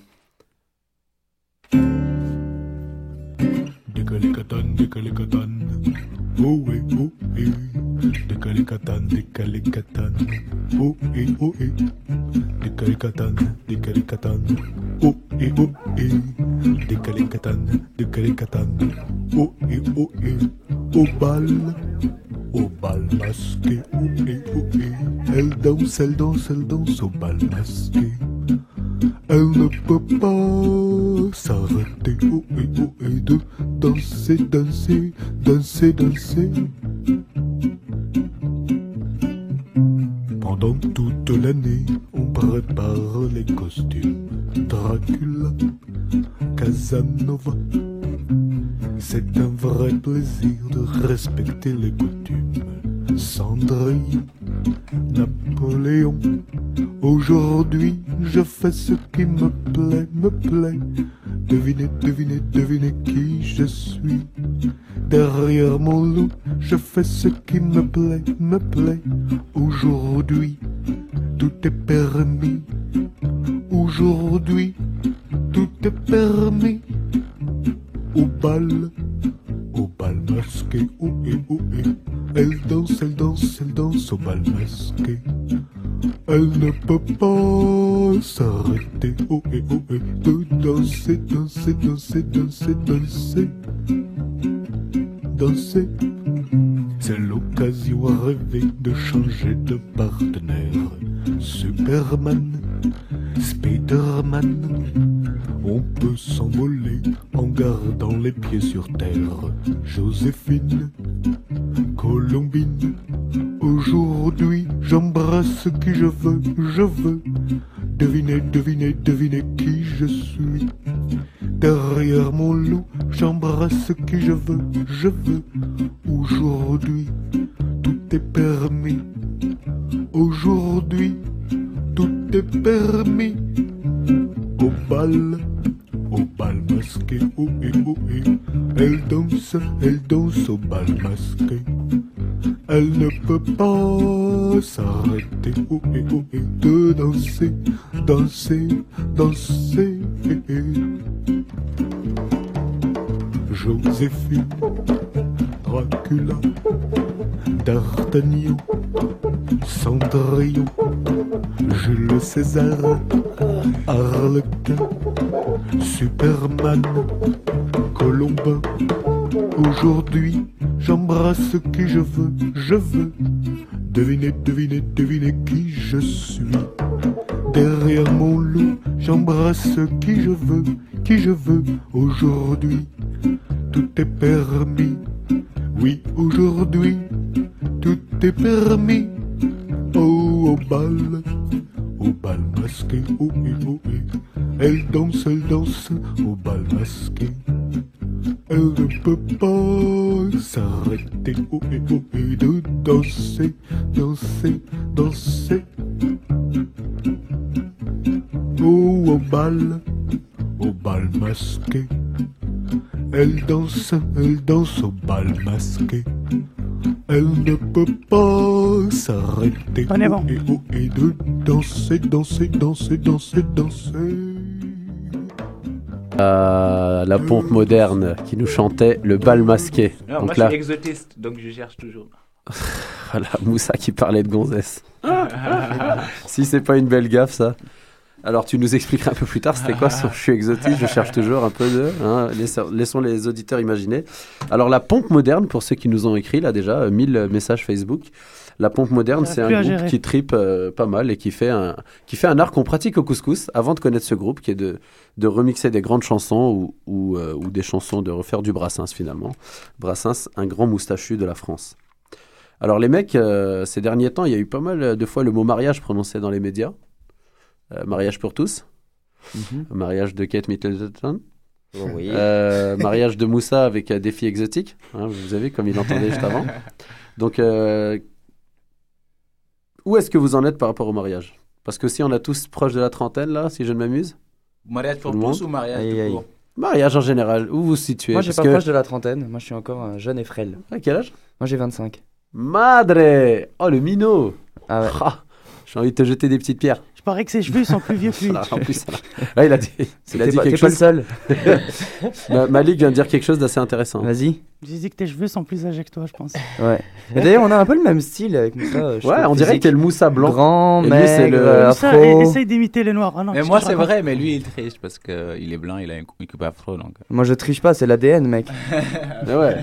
Décalicatan, décalicatan. Oh oui, oh oui. Décalicatan, décalicatan. Oh oui, oh oui. Décalicatan, décalicatan. Oh oui, oh oui. Décalicatan, décalicatan. Oh oui, oh oui. Au bal, au bal masqué. Oh oui, oh oui. Elle danse, elle danse, elle danse au bal masqué. Elle ne peut pas s'arrêter, oh et oh et de danser, danser, danser, danser. Pendant toute l'année, on prépare les costumes. Dracula, Casanova. C'est un vrai plaisir de respecter les coutumes. Cendrillon, Napoléon, Aujourd'hui, je fais ce qui me plaît, me plaît. Devinez, devinez, devinez qui je suis. Derrière mon loup, je fais ce qui me plaît, me plaît. Aujourd'hui, tout est permis. Aujourd'hui, tout est permis. Au bal, au bal masqué, oh et. Elle danse, elle danse, elle danse au bal masqué. Elle ne peut pas s'arrêter, oh et oh et, de danser, danser, danser, danser, danser, danser. C'est l'occasion à rêver de changer de partenaire. Superman, Spiderman, on peut s'envoler en gardant les pieds sur terre. Joséphine, Colombine, aujourd'hui j'embrasse qui je veux, je veux. Devinez, devinez, devinez qui je suis. Derrière mon loup, j'embrasse qui je veux, je veux. Aujourd'hui, tout est permis. Aujourd'hui, tout est permis. Au bal, au bal masqué, oh et oh et. Elle danse, elle danse au bal masqué. Elle ne peut pas s'arrêter, oh et de danser, danser, danser. Joséphine, Dracula, D'Artagnan, Cendrillon, Jules César, Harlequin, Superman, Colombin. Aujourd'hui, j'embrasse qui je veux, je veux. Devinez, devinez, devinez qui je suis. Derrière mon loup, j'embrasse qui je veux, qui je veux. Aujourd'hui, tout est permis. Oui, aujourd'hui, tout est permis. Au bal, au bal masqué, oh et oh. Elle danse, elle danse au bal masqué. Elle ne peut pas s'arrêter, oh et oh de danser, danser, danser. Oh, au bal, au bal masqué. Elle danse, elle danse au bal masqué. Elle ne peut pas s'arrêter. On est bon. Oh et oh et de danser, danser, danser, danser, danser. Euh, la pompe moderne qui nous chantait le bal masqué. Non, Donc moi, là, je suis exotiste, donc je cherche toujours. voilà, Moussa qui parlait de gonzesse. si c'est pas une belle gaffe, ça. Alors, tu nous expliqueras un peu plus tard, c'était quoi son je suis exotiste, je cherche toujours un peu de. hein, laissons, les auditeurs imaginer. Alors, la pompe moderne, pour ceux qui nous ont écrit, là déjà, euh, 1000 messages Facebook. La pompe moderne, c'est un groupe gérer. qui tripe euh, pas mal et qui fait, un, qui fait un art qu'on pratique au couscous avant de connaître ce groupe, qui est de, de remixer des grandes chansons ou, ou, euh, ou des chansons, de refaire du Brassens finalement. Brassens, un grand moustachu de la France. Alors les mecs, euh, ces derniers temps, il y a eu pas mal de fois le mot mariage prononcé dans les médias. Euh, mariage pour tous. Mhm. Mariage de Kate Middleton. Oh oui. Euh, mariage de Moussa avec euh, des filles exotiques. Hein, vous avez comme il entendait juste avant. Donc, euh, où est-ce que vous en êtes par rapport au mariage? Parce que si on a tous proche de la trentaine, là, si je ne m'amuse. Mariage pour tous ou mariage Aïe, aïe. Mariage en général, où vous vous situez? Moi, j'ai pas que- proche de la trentaine. Moi, je suis encore un jeune et frêle. À quel âge? Moi, j'ai 25. Madre Oh, le minot Ah ouais. Ah, J'ai envie de te jeter des petites pierres. Je parais que ses cheveux sont plus vieux que lui. En plus. Ouais, il a dit, il a dit pas, quelque t'es pas le chose. seul. Ma- Malik vient de dire quelque chose d'assez intéressant. Vas-y. J'ai dit que tes cheveux sont plus âgés que toi, je pense. Ouais. Mais D'ailleurs, on a un peu le même style avec Moussa. euh, je Ouais, on dirait y a le Moussa blanc. Grand, lui, c'est le- euh, afro. et- essaye d'imiter les noirs. Ah non, Mais moi, que c'est vrai, mais lui, il triche parce qu'il est blanc, il a une, coupe afro. Donc... Moi, je triche pas, c'est l'ADN, mec. Mais ouais.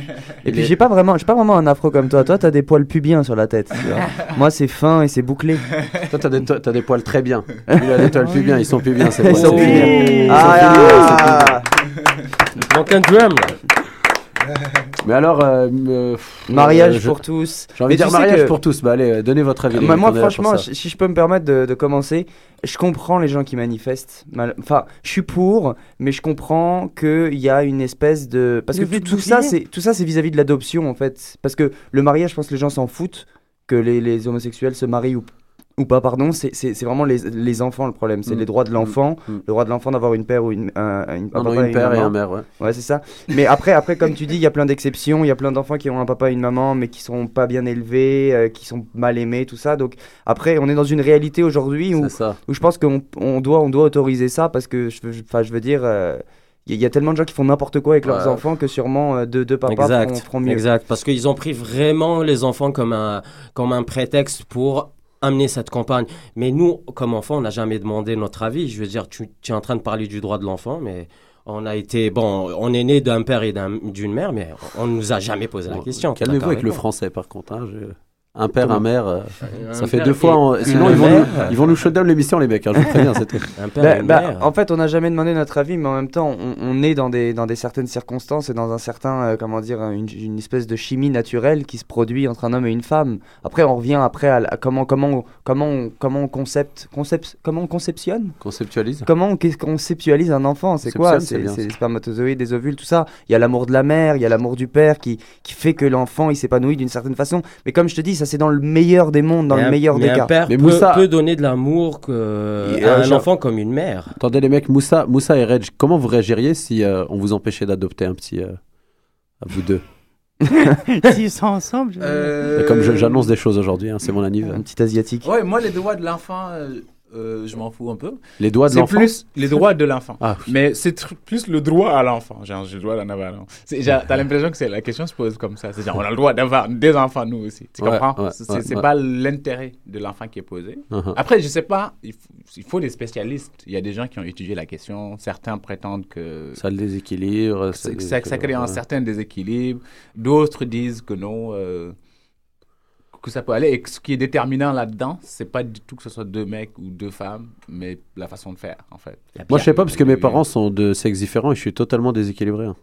Et Il puis, est- j'ai pas vraiment, j'ai pas vraiment un afro comme toi. Toi, t'as des poils pubiens sur la tête. tu vois. Moi, c'est fin et c'est bouclé. Toi, t'as des, t'as des poils très bien. Lui, il a des poils plus bien. Ils sont plus bien, ces Ils sont C'est- pubiens. Ah, plus bien, ah, c'est manque un drum là. Mais alors, euh, euh, Mariage euh, je- pour tous. J'ai envie de dire mariage que- pour tous. Bah allez, donnez votre avis. les Moi, franchement, si, je peux me permettre de, de commencer, je comprends les gens qui manifestent. Mal- Enfin, je suis pour, mais je comprends qu'il y a une espèce de. Parce que tout, ça, c'est tout ça, c'est vis-à-vis de l'adoption, en fait. Parce que le mariage, je pense que les gens s'en foutent que les, les homosexuels se marient ou, ou pas, pardon, c'est- vraiment les, les enfants le problème. C'est Mm. les droits de l'enfant, Mm. le droit de l'enfant d'avoir une père ou une, un, Non, non, une père et un mère, ouais. Ouais, c'est ça. Mais après, après, comme tu dis, il y a plein d'exceptions. Il y a plein d'enfants qui ont un papa et une maman, mais qui sont pas bien élevés, euh, qui sont mal aimés, tout ça. Donc après, on est dans une réalité aujourd'hui où, où je pense qu'on on doit, on doit autoriser ça parce que je veux, je- veux dire. euh, il y, a- il y a tellement de gens qui font n'importe quoi avec leurs enfants que sûrement euh, deux, deux papas exact, feront, feront mieux. Exact, parce qu'ils ont pris vraiment les enfants comme un, comme un prétexte pour amener cette campagne. Mais nous, comme enfants, on n'a jamais demandé notre avis. Je veux dire, tu, tu es en train de parler du droit de l'enfant, mais on a été, bon, on est né d'un père et d'un- d'une mère, mais on ne nous a jamais posé la question. Calmez-vous avec le français, par contre. hein, je- Un père, un mère, euh, Un ça fait deux fois. en- Sinon, ils vont, nous, ils vont nous shutdown l'émission, les mecs. hein, je vous préviens, c'est tout. Bah, bah, en fait, on n'a jamais demandé notre avis, mais en même temps, on, on est dans des, dans des certaines circonstances et dans un certain, euh, comment dire, une, une espèce de chimie naturelle qui se produit entre un homme et une femme. Après, on revient après à, la- à comment, comment, comment, on- comment on concept, concept, comment on conceptionne? Conceptualise. Comment on conceptualise un enfant? C'est quoi? C'est les spermatozoïdes, des ovules, tout ça. Il y a l'amour de la mère, il y a l'amour du père qui, qui fait que l'enfant il s'épanouit d'une certaine façon. Mais comme je te dis, ça c'est dans le meilleur des mondes, dans Mais le meilleur mais des un cas. père peut, peut donner de l'amour que- à un genre- enfant comme une mère. Attendez, les mecs, Moussa, Moussa et Reg, comment vous réagiriez si euh, on vous empêchait d'adopter un petit. euh, à vous deux S'ils sont ensemble. je- Euh, Comme j'annonce des choses aujourd'hui, hein, c'est mon anniversaire. Un petit asiatique. Ouais, moi, les droits de l'enfant, euh, je m'en fous un peu. Les droits de C'est l'enfant plus les droits de l'enfant. Ah, Mais c'est plus le droit à l'enfant. Genre, j'ai le droit d'en avoir un. C'est- T'as l'impression que c'est la question se pose comme ça. C'est genre, on a le droit d'avoir des enfants, nous aussi. Tu Ouais, comprends? ouais, C'est ouais, c'est pas l'intérêt de l'enfant qui est posé. Uh-huh. Après, je sais pas, il faut, il faut des spécialistes. Il y a des gens qui ont étudié la question. Certains prétendent que. Ça le déséquilibre. Ça, crée un certain déséquilibre. D'autres disent que non, euh, que ça peut aller. Et que ce qui est déterminant là-dedans, c'est pas du tout que ce soit deux mecs ou deux femmes, mais la façon de faire, en fait. Moi, je sais pas, parce que mes parents sont de sexe différent et je suis totalement déséquilibré. hein.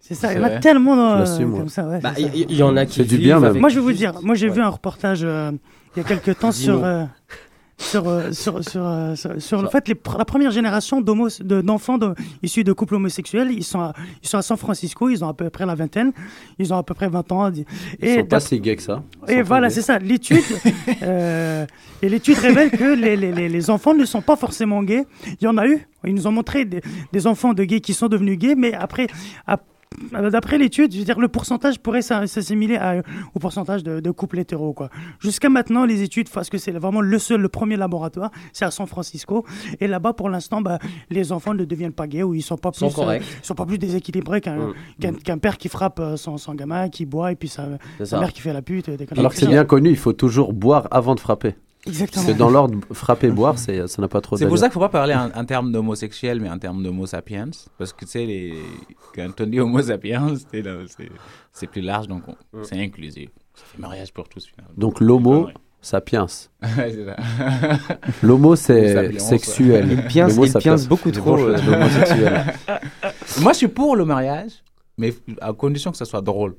C'est ça, il y en a vrai. tellement Je dans- l'assume, comme ouais. ça. Ouais, Bah, c'est ça. il y, il y en a qui C'est du vivent bien, même. avec Moi, je vais vous dire, moi j'ai Ouais. vu un reportage euh, il y a quelques temps sur, Dis-nous. euh, sur, euh, sur, sur, euh, sur, sur le fait les la première génération d'enfants de- issus de couples homosexuels, ils sont, à, ils sont à San Francisco, ils ont à peu près la vingtaine, ils ont à peu près 20 ans. Ils Et sont pas si gays que ça. Et voilà, c'est ça. L'étude, euh, et l'étude révèle que les, les, les, les enfants ne sont pas forcément gays. Il y en a eu. Ils nous ont montré des, des enfants de gays qui sont devenus gays, mais après, ap- euh, d'après l'étude, je veux dire, le pourcentage pourrait s'a- s'assimiler à- au pourcentage de, de couples hétéros, quoi. Jusqu'à maintenant, les études, parce que c'est vraiment le seul, le premier laboratoire, c'est à San Francisco. Et là-bas, pour l'instant, bah, les enfants ne deviennent pas gays ou ils sont pas plus, Sont ils sont pas plus déséquilibrés qu'un Mm. qu'un qu'un père qui frappe euh, son, son gamin, qui boit, et puis sa, mère qui fait la pute. Des Alors que c'est bien connu, il faut toujours boire avant de frapper. Exactement. Parce que dans l'ordre, frapper, boire, c'est- ça n'a pas trop C'est pour ça qu'il ne faut pas parler en, en termes d'homosexuel, mais en termes d'homo sapiens. Parce que tu sais, les... quand on dit homo sapiens, c'est là, c'est- c'est plus large, donc on- c'est inclusif. Ça fait mariage pour tous, finalement. Donc l'homo, sapiens. C'est. L'homo, Homo c'est sapiens, sexuel. Il il sapiens. beaucoup C'est trop, euh. Moi, je suis pour le mariage, mais à condition que ça soit drôle.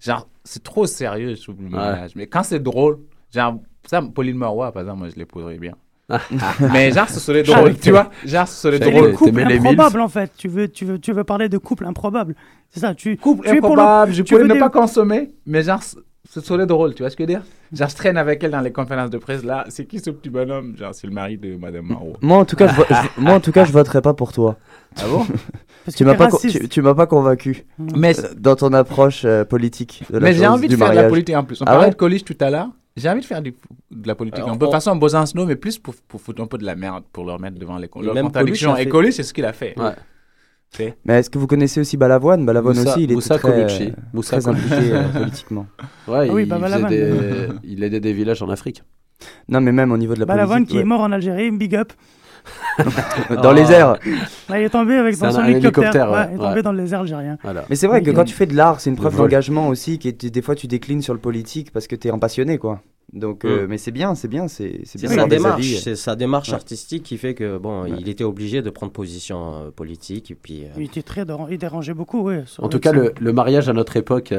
Genre, c'est trop sérieux, je trouve, le mariage. Mais quand c'est drôle, genre, ça, Pauline Marois, par exemple, moi, je l'épouserais bien. mais genre, ce serait drôle, tu vois. Genre, ce serait drôle. couple les improbable en fait. Tu veux, tu veux, tu veux parler de couple improbable. C'est ça. Tu, Couple tu es pour le- improbable, je tu pourrais ne des- pas consommer, mais genre, ce- serait drôle, tu vois ce que je veux dire? Genre, je traîne avec elle dans les conférences de presse, là, c'est qui ce petit bonhomme? Genre, c'est le mari de Madame Maro. Moi, en tout cas, je, je- moi, en tout cas, je voterai pas pour toi. Ah bon? Parce Tu m'as pas, tu, tu m'as pas convaincu Mais, euh, dans ton approche euh, politique. De la mais j'ai envie de faire de la politique en plus. On Ah parlait ouais de Coluche tout à l'heure. J'ai envie de faire du- de la politique Alors, un peu on- façon Besancenot, mais plus pour, pour foutre un peu de la merde, pour leur mettre devant les leurs Même contradictions. Et Coluche, c'est ce qu'il a fait. Ouais. Mais est-ce que vous connaissez aussi Balavoine? Balavoine Moussa- aussi, il Moussa était très, Colucci. euh, Moussa très Colucci. impliqué euh, politiquement. Ouais, Ah oui, il, bah, faisait Balavoine. des... il aidait des villages en Afrique. Non, mais même au niveau de la Balavoine politique. qui est mort en Algérie, big up. Dans les airs. Là, il est tombé avec dans son hélicoptère. hélicoptère, Ouais, ouais, il est tombé ouais. dans les airs algériens. Voilà. Mais c'est vrai que quand tu fais de l'art, c'est une preuve d'engagement aussi, qui est- des fois tu déclines sur le politique parce que tu es un passionné, quoi. Donc, euh, mais c'est bien, c'est bien, c'est bien sa démarche, c'est sa démarche Ouais. artistique qui fait que bon, il était obligé de prendre position euh, politique et puis. euh, Il était très il dérangeait beaucoup, oui. En tout cas, le, le mariage à notre époque,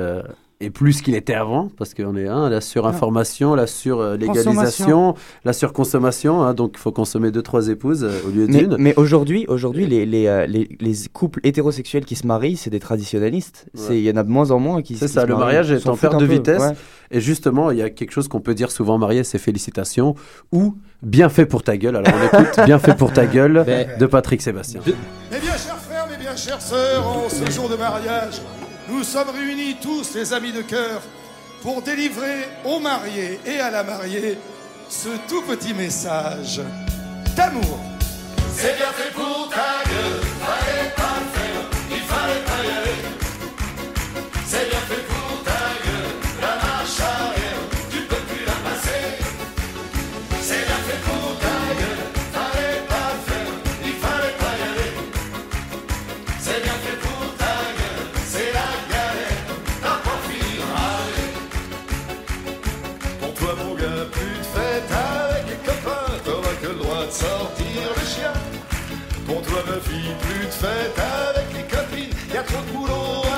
est plus qu'il était avant, parce qu'on est hein, la surinformation, la surlégalisation, la surconsommation. Hein, donc, il faut consommer deux, trois épouses euh, au lieu d'une. mais aujourd'hui, aujourd'hui les, les, euh, les, les couples hétérosexuels qui se marient, c'est des traditionnalistes. C'est- Il y en a de moins en moins qui C'est qui ça, se le marient. mariage est en perte de peu, vitesse. ouais. Et justement, il y a quelque chose qu'on peut dire souvent marié, c'est félicitations ou bien fait pour ta gueule. Alors on écoute bien fait pour ta gueule de Patrick Sébastien. Mes bien chers frères, mes bien chères sœurs, en ce jour de mariage, nous sommes réunis tous les amis de cœur pour délivrer aux mariés et à la mariée ce tout petit message d'amour. procurou.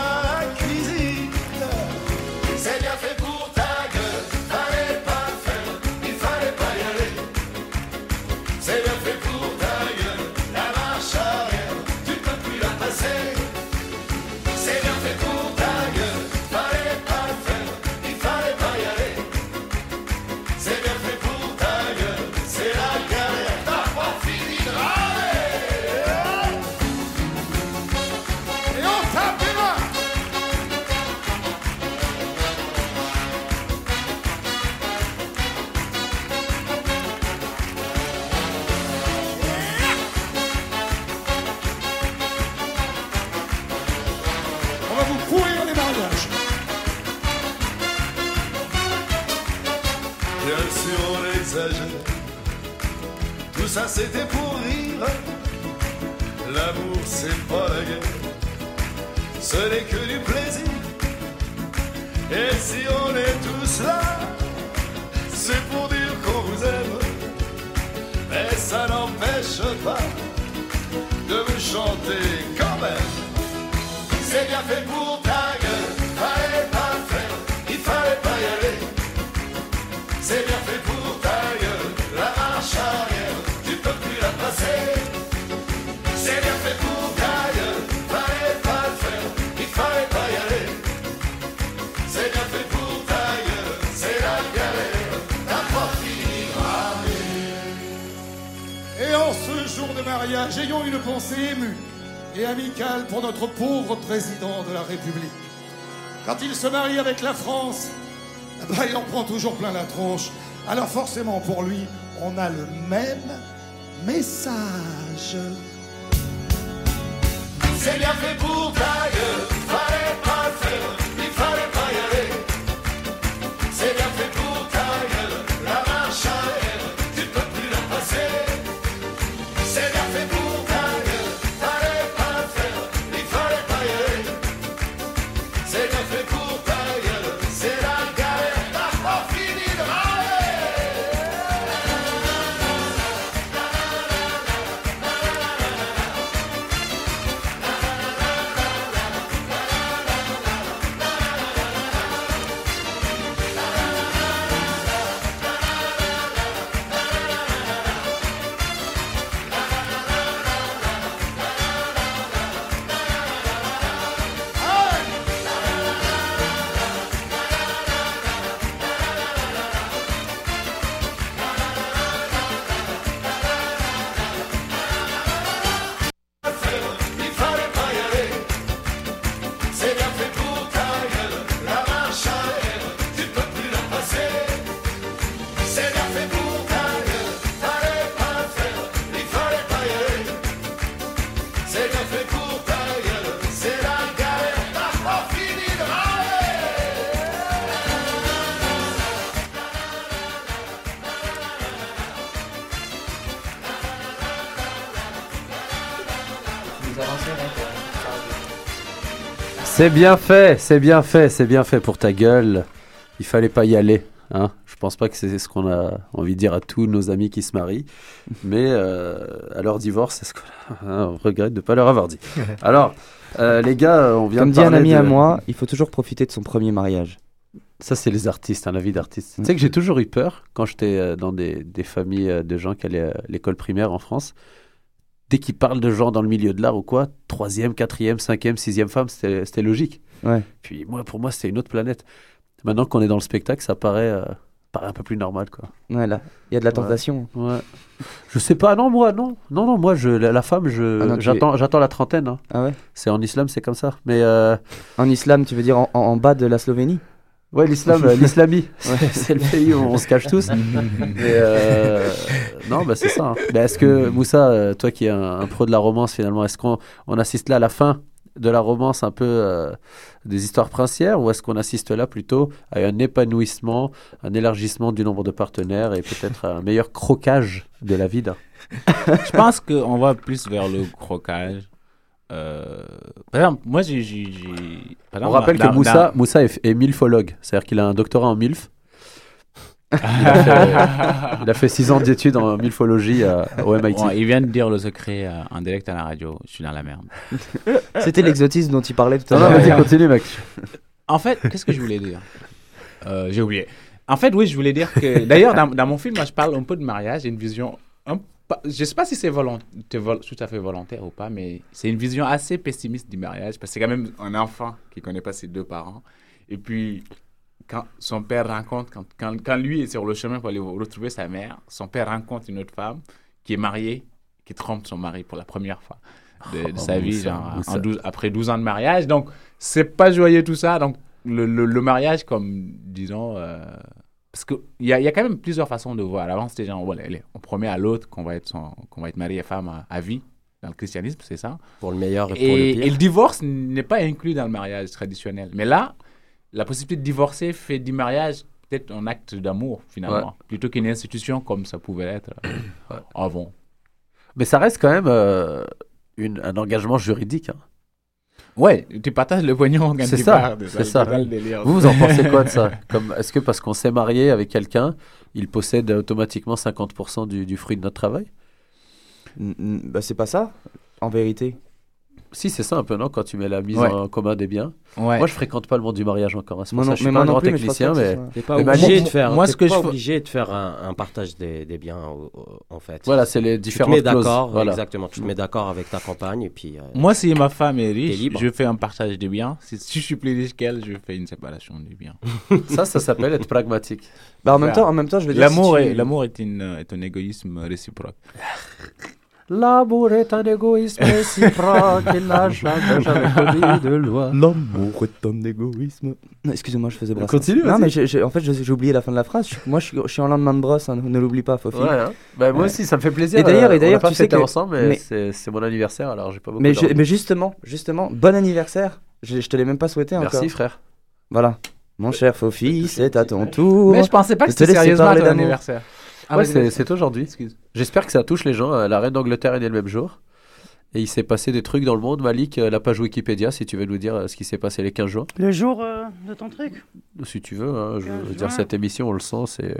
Et si on est tous là, c'est pour dire qu'on vous aime. Mais ça n'empêche pas de vous chanter quand même. C'est bien fait pour ta gueule, fallait pas faire, il fallait pas y aller. C'est bien fait ayons une pensée émue et amicale pour notre pauvre président de la République. Quand il se marie avec la France, ben, il en prend toujours plein la tronche. Alors forcément, pour lui, on a le même message. C'est bien fait pour ta gueule, C'est bien fait, c'est bien fait, c'est bien fait pour ta gueule. Il fallait pas y aller. Hein Je pense pas que c'est ce qu'on a envie de dire à tous nos amis qui se marient, mais euh, à leur divorce, c'est ce qu'on on regrette de ne pas leur avoir dit. Alors, euh, les gars, on vient Comme de dit un ami de- à moi, il faut toujours profiter de son premier mariage. Ça, c'est les artistes, hein, la vie d'artiste. Tu sais que j'ai toujours eu peur quand j'étais euh, dans des, des familles de gens qui allaient à l'école primaire en France. Dès qu'ils parlent de gens dans le milieu de l'art ou quoi, troisième, quatrième, cinquième, sixième femme, c'était logique. Ouais. Puis moi, pour moi, c'était une autre planète. Maintenant qu'on est dans le spectacle, ça paraît, euh, paraît un peu plus normal, quoi. Ouais, là, il y a de la tentation. Ouais. Je sais pas, non, moi, non. Non, non, moi, je, la, la femme, je, Ah j'attends, la trentaine. hein. Ah ouais? C'est en islam, c'est comme ça. Mais euh, En islam, tu veux dire en bas de la Slovénie? Ouais, l'islam, l'islamie. C'est- C'est le pays où on se cache tous. Mais euh, non, bah c'est ça. hein. Mais est-ce que, Moussa, euh, toi qui es un, un pro de la romance finalement, est-ce qu'on on assiste là à la fin de la romance un peu euh, des histoires princières ou est-ce qu'on assiste là plutôt à un épanouissement, un élargissement du nombre de partenaires et peut-être un meilleur croquage de la vie Je pense qu'on va plus vers le croquage. Euh, par exemple, moi, j'ai. j'ai- j'ai- par On rappelle dans- que Moussa, dans- Moussa est, est milfologue, c'est-à-dire qu'il a un doctorat en milf. Il a fait, il a fait six ans d'études en milfologie à- au MIT. Ouais, il vient de dire le secret euh, en direct à la radio. Je suis dans la merde. C'était l'exotisme dont il parlait tout à Non, non, l'heure. vas-y, continue, mec. En fait, qu'est-ce que je voulais dire? Euh, J'ai oublié. En fait, oui, je voulais dire que. D'ailleurs, dans, dans mon film, moi, je parle un peu de mariage. J'ai une vision. Un, je sais pas si c'est tout à fait volontaire ou pas, mais c'est une vision assez pessimiste du mariage parce que c'est quand même un enfant qui connaît pas ses deux parents. Et puis, quand son père rencontre, quand, quand, quand lui est sur le chemin pour aller retrouver sa mère, son père rencontre une autre femme qui est mariée, qui trompe son mari pour la première fois de, de sa Oh, vie, Moussa, genre, en Moussa. 12 après 12 ans de mariage. Donc, c'est pas joyeux tout ça. Donc, le, le, le mariage, comme disons, euh, parce qu'il y a, il y a quand même plusieurs façons de voir. Avant, c'était genre, voilà, allez, on promet à l'autre qu'on va être, son- qu'on va être marié et femme à, à vie. Dans le christianisme, c'est ça? Pour le meilleur et pour le pire. et le divorce n'est pas inclus dans le mariage traditionnel. Mais là, la possibilité de divorcer fait du mariage peut-être un acte d'amour, finalement, Ouais. plutôt qu'une institution comme ça pouvait être euh, avant. Mais ça reste quand même euh, une, un engagement juridique. hein. Ouais, tu partages le pognon quand C'est tu ça, pars, c'est ça. le délire. Vous, vous en pensez quoi de ça Comme, Est-ce que parce qu'on s'est marié avec quelqu'un, il possède automatiquement 50% du, du fruit de notre travail? N- n- Bah, c'est pas ça, en vérité. Si, c'est ça un peu, non Quand tu mets la mise Ouais. en commun des biens. Ouais. Moi, je fréquente pas le monde du mariage encore. hein. C'est pour Moi ça non- que je suis mais pas un grand plus, mais technicien, mais... T'es pas mais obligé de faire, moi, ce que pas je obligé de faire un, un partage des, des biens, en fait. Voilà, c'est les Tu te différentes mets d'accord, voilà. exactement. Tu te mets d'accord avec ta compagne et puis. euh, Moi, si ma femme est riche, je fais un partage des biens. Si, si je suis plus riche qu'elle, je fais une séparation des biens. Ça, ça s'appelle être pragmatique. Bah, en même temps, en même temps, je veux dire. L'amour si tu- est, l'amour est, une, est un égoïsme réciproque. L'amour est un égoïsme réciproque, il n'a jamais, jamais commis de loi. L'amour est un égoïsme. Excusez-moi, je faisais brasser. Continue, Non, mais en fait, j'ai oublié la fin de la phrase. Je- moi, je suis, en lendemain de brosse, hein, ne l'oublie pas, Fofi. Ouais, hein. Bah, moi Ouais. aussi, ça me fait plaisir. Et d'ailleurs, euh, et d'ailleurs, a pas tu sais que- ensemble, mais, mais- c'est c'est mon anniversaire, alors j'ai pas beaucoup Mais, je- mais justement, justement, bon anniversaire. Je, je te l'ai même pas souhaité Merci, encore. frère. Voilà. Mon cher Fofi, c'est à ton tour. Mais je pensais pas que c'était laisser sérieusement parler ton anniversaire. Ah, ouais, c'est aujourd'hui. J'espère que ça touche les gens. Euh, La reine d'Angleterre est née le même jour. Et il s'est passé des trucs dans le monde. Malik, euh, la page Wikipédia, si tu veux nous dire euh, ce qui s'est passé les 15 jours. Le jour euh, de ton truc? Si tu veux, hein, je 15 veux dire, cette émission, on le sent, c'est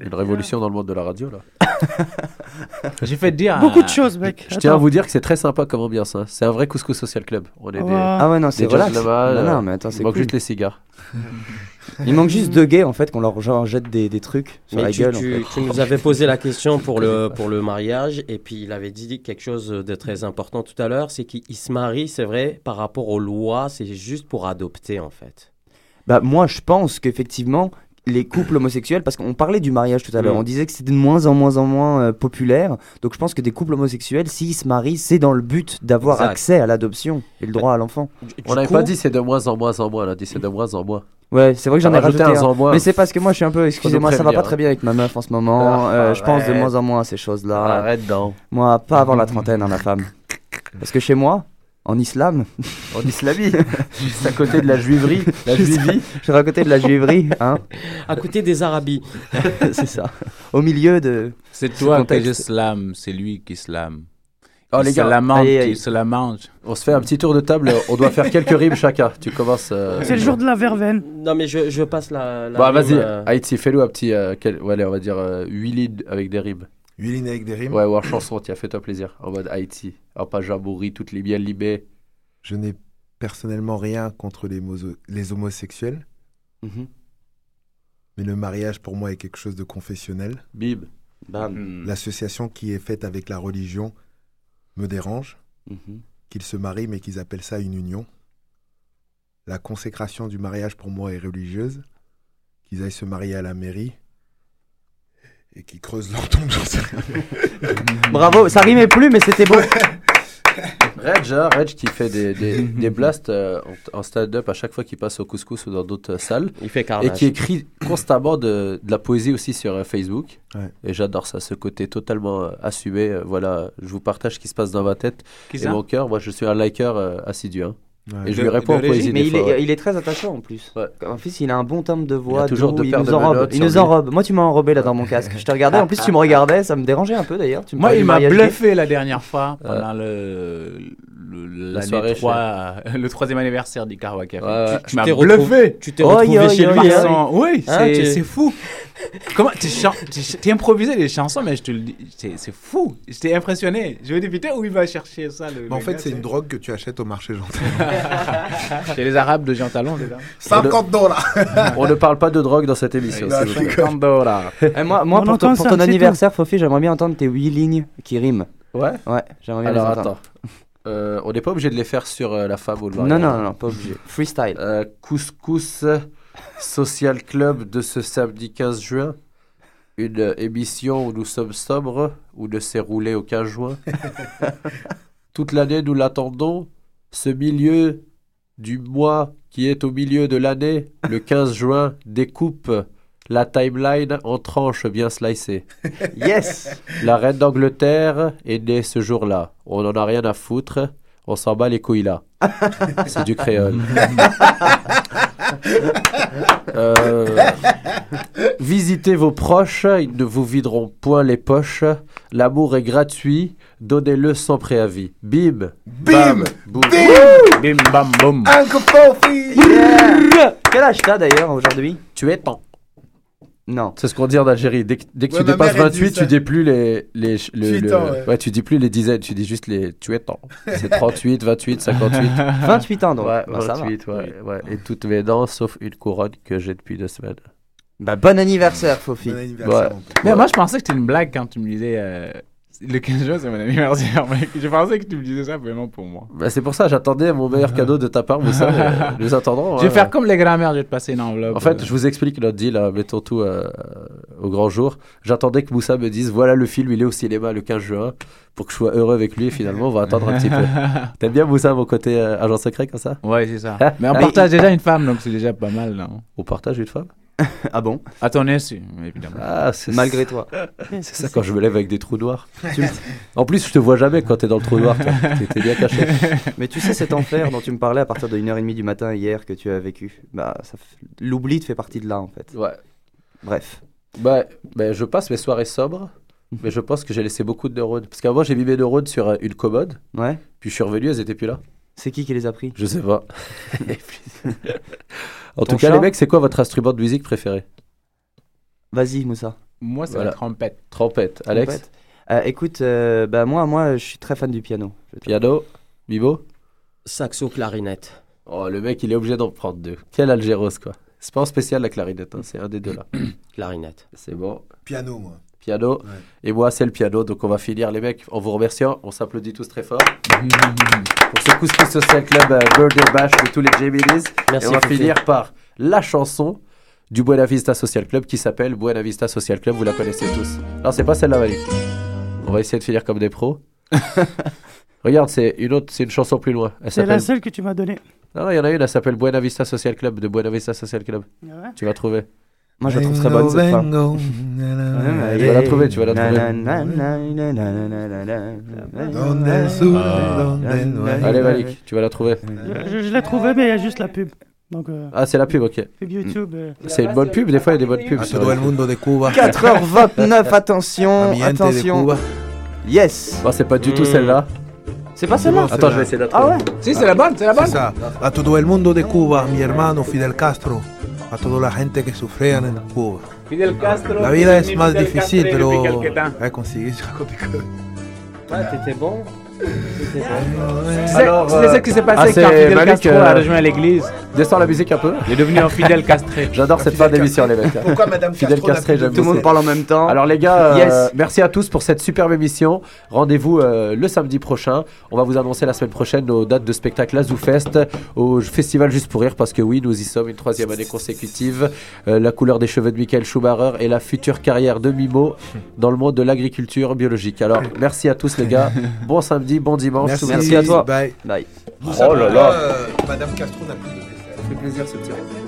une révolution dans le monde de la radio. là. J'ai fait dire. Beaucoup de choses, mec. Je tiens à vous dire que c'est très sympa comme ambiance. hein. C'est un vrai couscous social club. On est des. Ah ouais, non, c'est relax. Non, non, mais attends, il c'est manque cool. juste les cigares. Il manque juste deux gays en fait qu'on leur genre, jette des, des trucs sur Mais la tu, gueule. tu- en fait. tu nous avais posé la question pour le, pour le mariage et puis il avait dit quelque chose de très important tout à l'heure, c'est qu'il se marie, c'est vrai, par rapport aux lois, c'est juste pour adopter en fait. Bah moi je pense qu'effectivement les couples homosexuels, parce qu'on parlait du mariage tout à l'heure, Mm. on disait que c'était de moins en moins en moins euh, populaire, donc je pense que des couples homosexuels, s'ils se marient, c'est dans le but d'avoir Exact. accès à l'adoption et le droit à l'enfant. On n'avait pas dit c'est de moins en moins en moins, on a dit c'est de moins en moins. Ouais, c'est vrai que j'en ai rajouté un un. en moins. Mais c'est parce que moi je suis un peu, excusez-moi, ça va pas très bien avec ma meuf en ce moment. Ah, euh, je pense de moins en moins à ces choses-là. Arrête donc. Moi, pas avant la trentaine, hein, la femme. Parce que chez moi, en islam, En islamie, juste à côté de la juiverie, la juivie. je suis à côté de la juiverie, hein. À côté des Arabies. c'est ça. Au milieu de. C'est ce toi je slame, c'est lui qui slame. Oh, il les se gars, aïe, aïe. il se la mange. On se fait un petit tour de table. On doit faire quelques rimes chacun. Tu commences. euh, C'est le jour de la verveine. Non, mais je, je passe la. la Bon, rime, vas-y, euh, Haïti, fais-nous un petit. euh, quel- ouais, allez, on va dire 8 lignes avec des rimes. 8 lignes avec des rimes Ouais, ou en chanson, tiens, fais-toi plaisir. En mode Haïti. En pas jabouri, toutes les bien libées. Je n'ai personnellement rien contre les, homosexuels. Mhm. Mais le mariage, pour moi, est quelque chose de confessionnel. Bim. Bam. L'association qui est faite avec la religion me dérange. Mhm. Qu'ils se marient, mais qu'ils appellent ça une union. La consécration du mariage, pour moi, est religieuse. Qu'ils aillent se marier à la mairie. Et qu'ils creusent leur tombe, j'en sais rien. Bravo, ça rimait plus, mais c'était beau. Reg, hein, Reg qui fait des, des, des blasts euh, en, stand-up à chaque fois qu'il passe au couscous ou dans d'autres euh, salles. Il fait Et carnage. qui écrit constamment de, de la poésie aussi sur euh, Facebook. Ouais. Et j'adore ça, ce côté totalement euh, assumé. Euh, voilà, je vous partage ce qui se passe dans ma tête Qui et ça mon cœur. Moi, je suis un liker euh, assidu. hein. Ouais. Et je De- lui réponds en poésie. Mais des il est, ouais. il est très attachant en plus. En plus, il a un bon timbre de voix. Il a toujours doux, deux il nous enrobe. Il nous enrobe. Moi, tu m'as enrobé là dans mon casque. Je te regardais. En plus, tu me regardais. Ça me dérangeait un peu d'ailleurs. Moi, il m'a bluffé la dernière fois pendant le, le, La soirée 3, le troisième anniversaire d'Icarwa Café. Ouais, ouais. Tu, Tu tu m'as t'es bluffé. tu t'es retrouvé chez lui, hein. Oui, Hein, c'est, tu- c'est fou. Comment tu improvisais des chansons, mais je te le dis, c'est, c'est fou. J'étais impressionné. Je me dis putain où il va chercher ça. Le, Mais en fait, gars, c'est une drogue que tu achètes au marché gentil. C'est les Arabes de Jean Talon, déjà. 50 dollars On ne parle pas de drogue dans cette émission. Non, s'il vous plaît. 50 dollars. Eh, moi, pour, ton, anniversaire, Fofi, j'aimerais bien entendre tes 8 lignes qui riment. Ouais Ouais, j'aimerais bien Alors les entendre. attends. Euh, on n'est pas obligé de les faire sur euh, la femme ou le Non, non, non, non, pas obligé. Freestyle. Euh, couscous Social Club de ce samedi 15 juin. Une émission où nous sommes sobres, où ne s'est roulé aucun joint. Toute l'année, nous l'attendons. Ce milieu du mois qui est au milieu de l'année, le 15 juin, découpe la timeline en tranches bien slicées. Yes La reine d'Angleterre est née ce jour-là. On n'en a rien à foutre. On s'en bat les couilles là. C'est du créole. Euh, visitez vos proches, ils ne vous videront point les poches. L'amour est gratuit, donnez-le sans préavis. Bim, bam, boum. Bim bam boum. Uncle Fofi Yeah Quel âge t'as d'ailleurs aujourd'hui? Tu es temps. Non. C'est ce qu'on dit en Algérie. Dès que, dès que Ouais, tu dépasses mère, elle dit 28, ça. tu dis plus les. les le- 28 le- ans, ouais. tu dis plus les dizaines, tu dis juste les. Tu es temps. C'est 38, 28, 58. 28 ans donc. Ouais, Bah, ça va. 28, ouais, ouais. Et toutes mes dents, sauf une couronne que j'ai depuis deux semaines. Bah, bon anniversaire, Fofi. Bon anniversaire, Ouais. Mais moi, je pensais que c'était une blague quand tu me disais euh, le 15 juin, c'est mon anniversaire. mec. je pensais que tu me disais ça vraiment pour moi. Bah, c'est pour ça, j'attendais mon meilleur cadeau de ta part, Moussa. mais nous attendrons. Je vais hein. faire comme les grands-mères, je vais te passer une enveloppe. En fait, je vous explique notre deal, hein, mettons tout euh, au grand jour. J'attendais que Moussa me dise voilà le film, il est au cinéma le 15 juin, pour que je sois heureux avec lui. Et finalement, on va attendre un petit peu. T'aimes bien Moussa, mon côté euh, agent secret comme ça? Ouais, c'est ça. Mais on partage déjà une femme, donc c'est déjà pas mal, non? On partage une femme? Ah bon insu, évidemment. Ah, c'est Malgré toi. C'est ça quand je me lève avec des trous noirs. En plus, je te vois jamais quand t'es dans le trou noir. T'es- bien caché. Mais tu sais cet enfer dont tu me parlais à partir de 1h30 du matin hier que tu as vécu Bah, ça f- l'oubli te fait partie de là en fait. Ouais. Bref. Bah, bah, je passe mes soirées sobres, mais je pense que j'ai laissé beaucoup de neurones. Parce qu'avant, j'ai mis mes neurones sur euh, une commode, Ouais. puis je suis revenu, elles étaient plus là. C'est qui qui les a pris? Je sais pas. En Ton tout cas, chat les mecs, c'est quoi votre instrument de musique préféré? Vas-y, Moussa. Moi, c'est Voilà. la trompette. Trompette. Alex? Trompette. Euh, écoute, euh, bah moi, moi, je suis très fan du piano. Piano? Bibo Saxo, clarinette. Oh, le mec, il est obligé d'en prendre deux. Quel Algéros, quoi? C'est pas en spécial la clarinette, hein, c'est un des deux là. Clarinette. C'est bon. Piano, moi. Piano. Ouais. Et moi, c'est le piano. Donc, on va finir, les mecs, en vous remerciant. On s'applaudit tous très fort. Pour ce Couscous Social Club euh, Burger Bash de tous les Jamilis. Merci, Et on va finir par la chanson du Buena Vista Social Club qui s'appelle Buena Vista Social Club. Vous la connaissez tous. Non, c'est pas celle-là, Malik. On va essayer de finir comme des pros. Regarde, c'est une autre, c'est une chanson plus loin. Elle C'est la s'appelle. seule que tu m'as donnée. Non, non, il y en a une, elle s'appelle Buena Vista Social Club de Buena Vista Social Club. Ouais? Tu vas trouver. Moi, je la trouve très bonne cette femme. Tu vas la trouver, tu vas la trouver. Allez, Malik, tu vas la trouver. Je, je l'ai trouvé, mais il y a juste la pub. Donc, euh, Ah, c'est la pub, ok. pub YouTube. euh, C'est une bonne pub, des fois il y a des bonnes pubs. A sur- todo el mundo de Cuba. 4h29, attention, de attention. Cuba. Yes Bon, c'est pas du tout celle-là. C'est pas celle-là Attends, je vais essayer d'être. Ah ouais Si, c'est la bonne, c'est la bonne. Esa, a todo el mundo de Cuba, mi hermano Fidel Castro, a toda la gente que sufrían en Cuba. Fidel Castro. La vida es Fidel más Castro, difícil, Fidel pero Calquetá. hay que conseguir ya con Ouais, t'étais bon. T'étais bon. Tu sais- tu sais ce qui s'est passé ah, c'est quand Fidel Malik, Castro euh, a rejoint l'église Descends la musique un peu. Il est devenu un fidèle castré. J'adore cette fin d'émission, les mecs. Pourquoi Madame Fidèle castré, Tout le monde parle en même temps. Alors les gars, euh, Yes. merci à tous pour cette superbe émission. Rendez-vous euh, le samedi prochain. On va vous annoncer la semaine prochaine nos dates de spectacle à ZooFest, au Festival Juste pour Rire, parce que oui, nous y sommes une troisième année consécutive. Euh, la couleur des cheveux de Michael Schumacher et la future carrière de Mimo dans le monde de l'agriculture biologique. Alors merci à tous les gars. Bon samedi, bon dimanche. Merci. À toi. Bye. Bye. Oh là là. euh, Madame Castro n'a plus fait plaisir ce petit.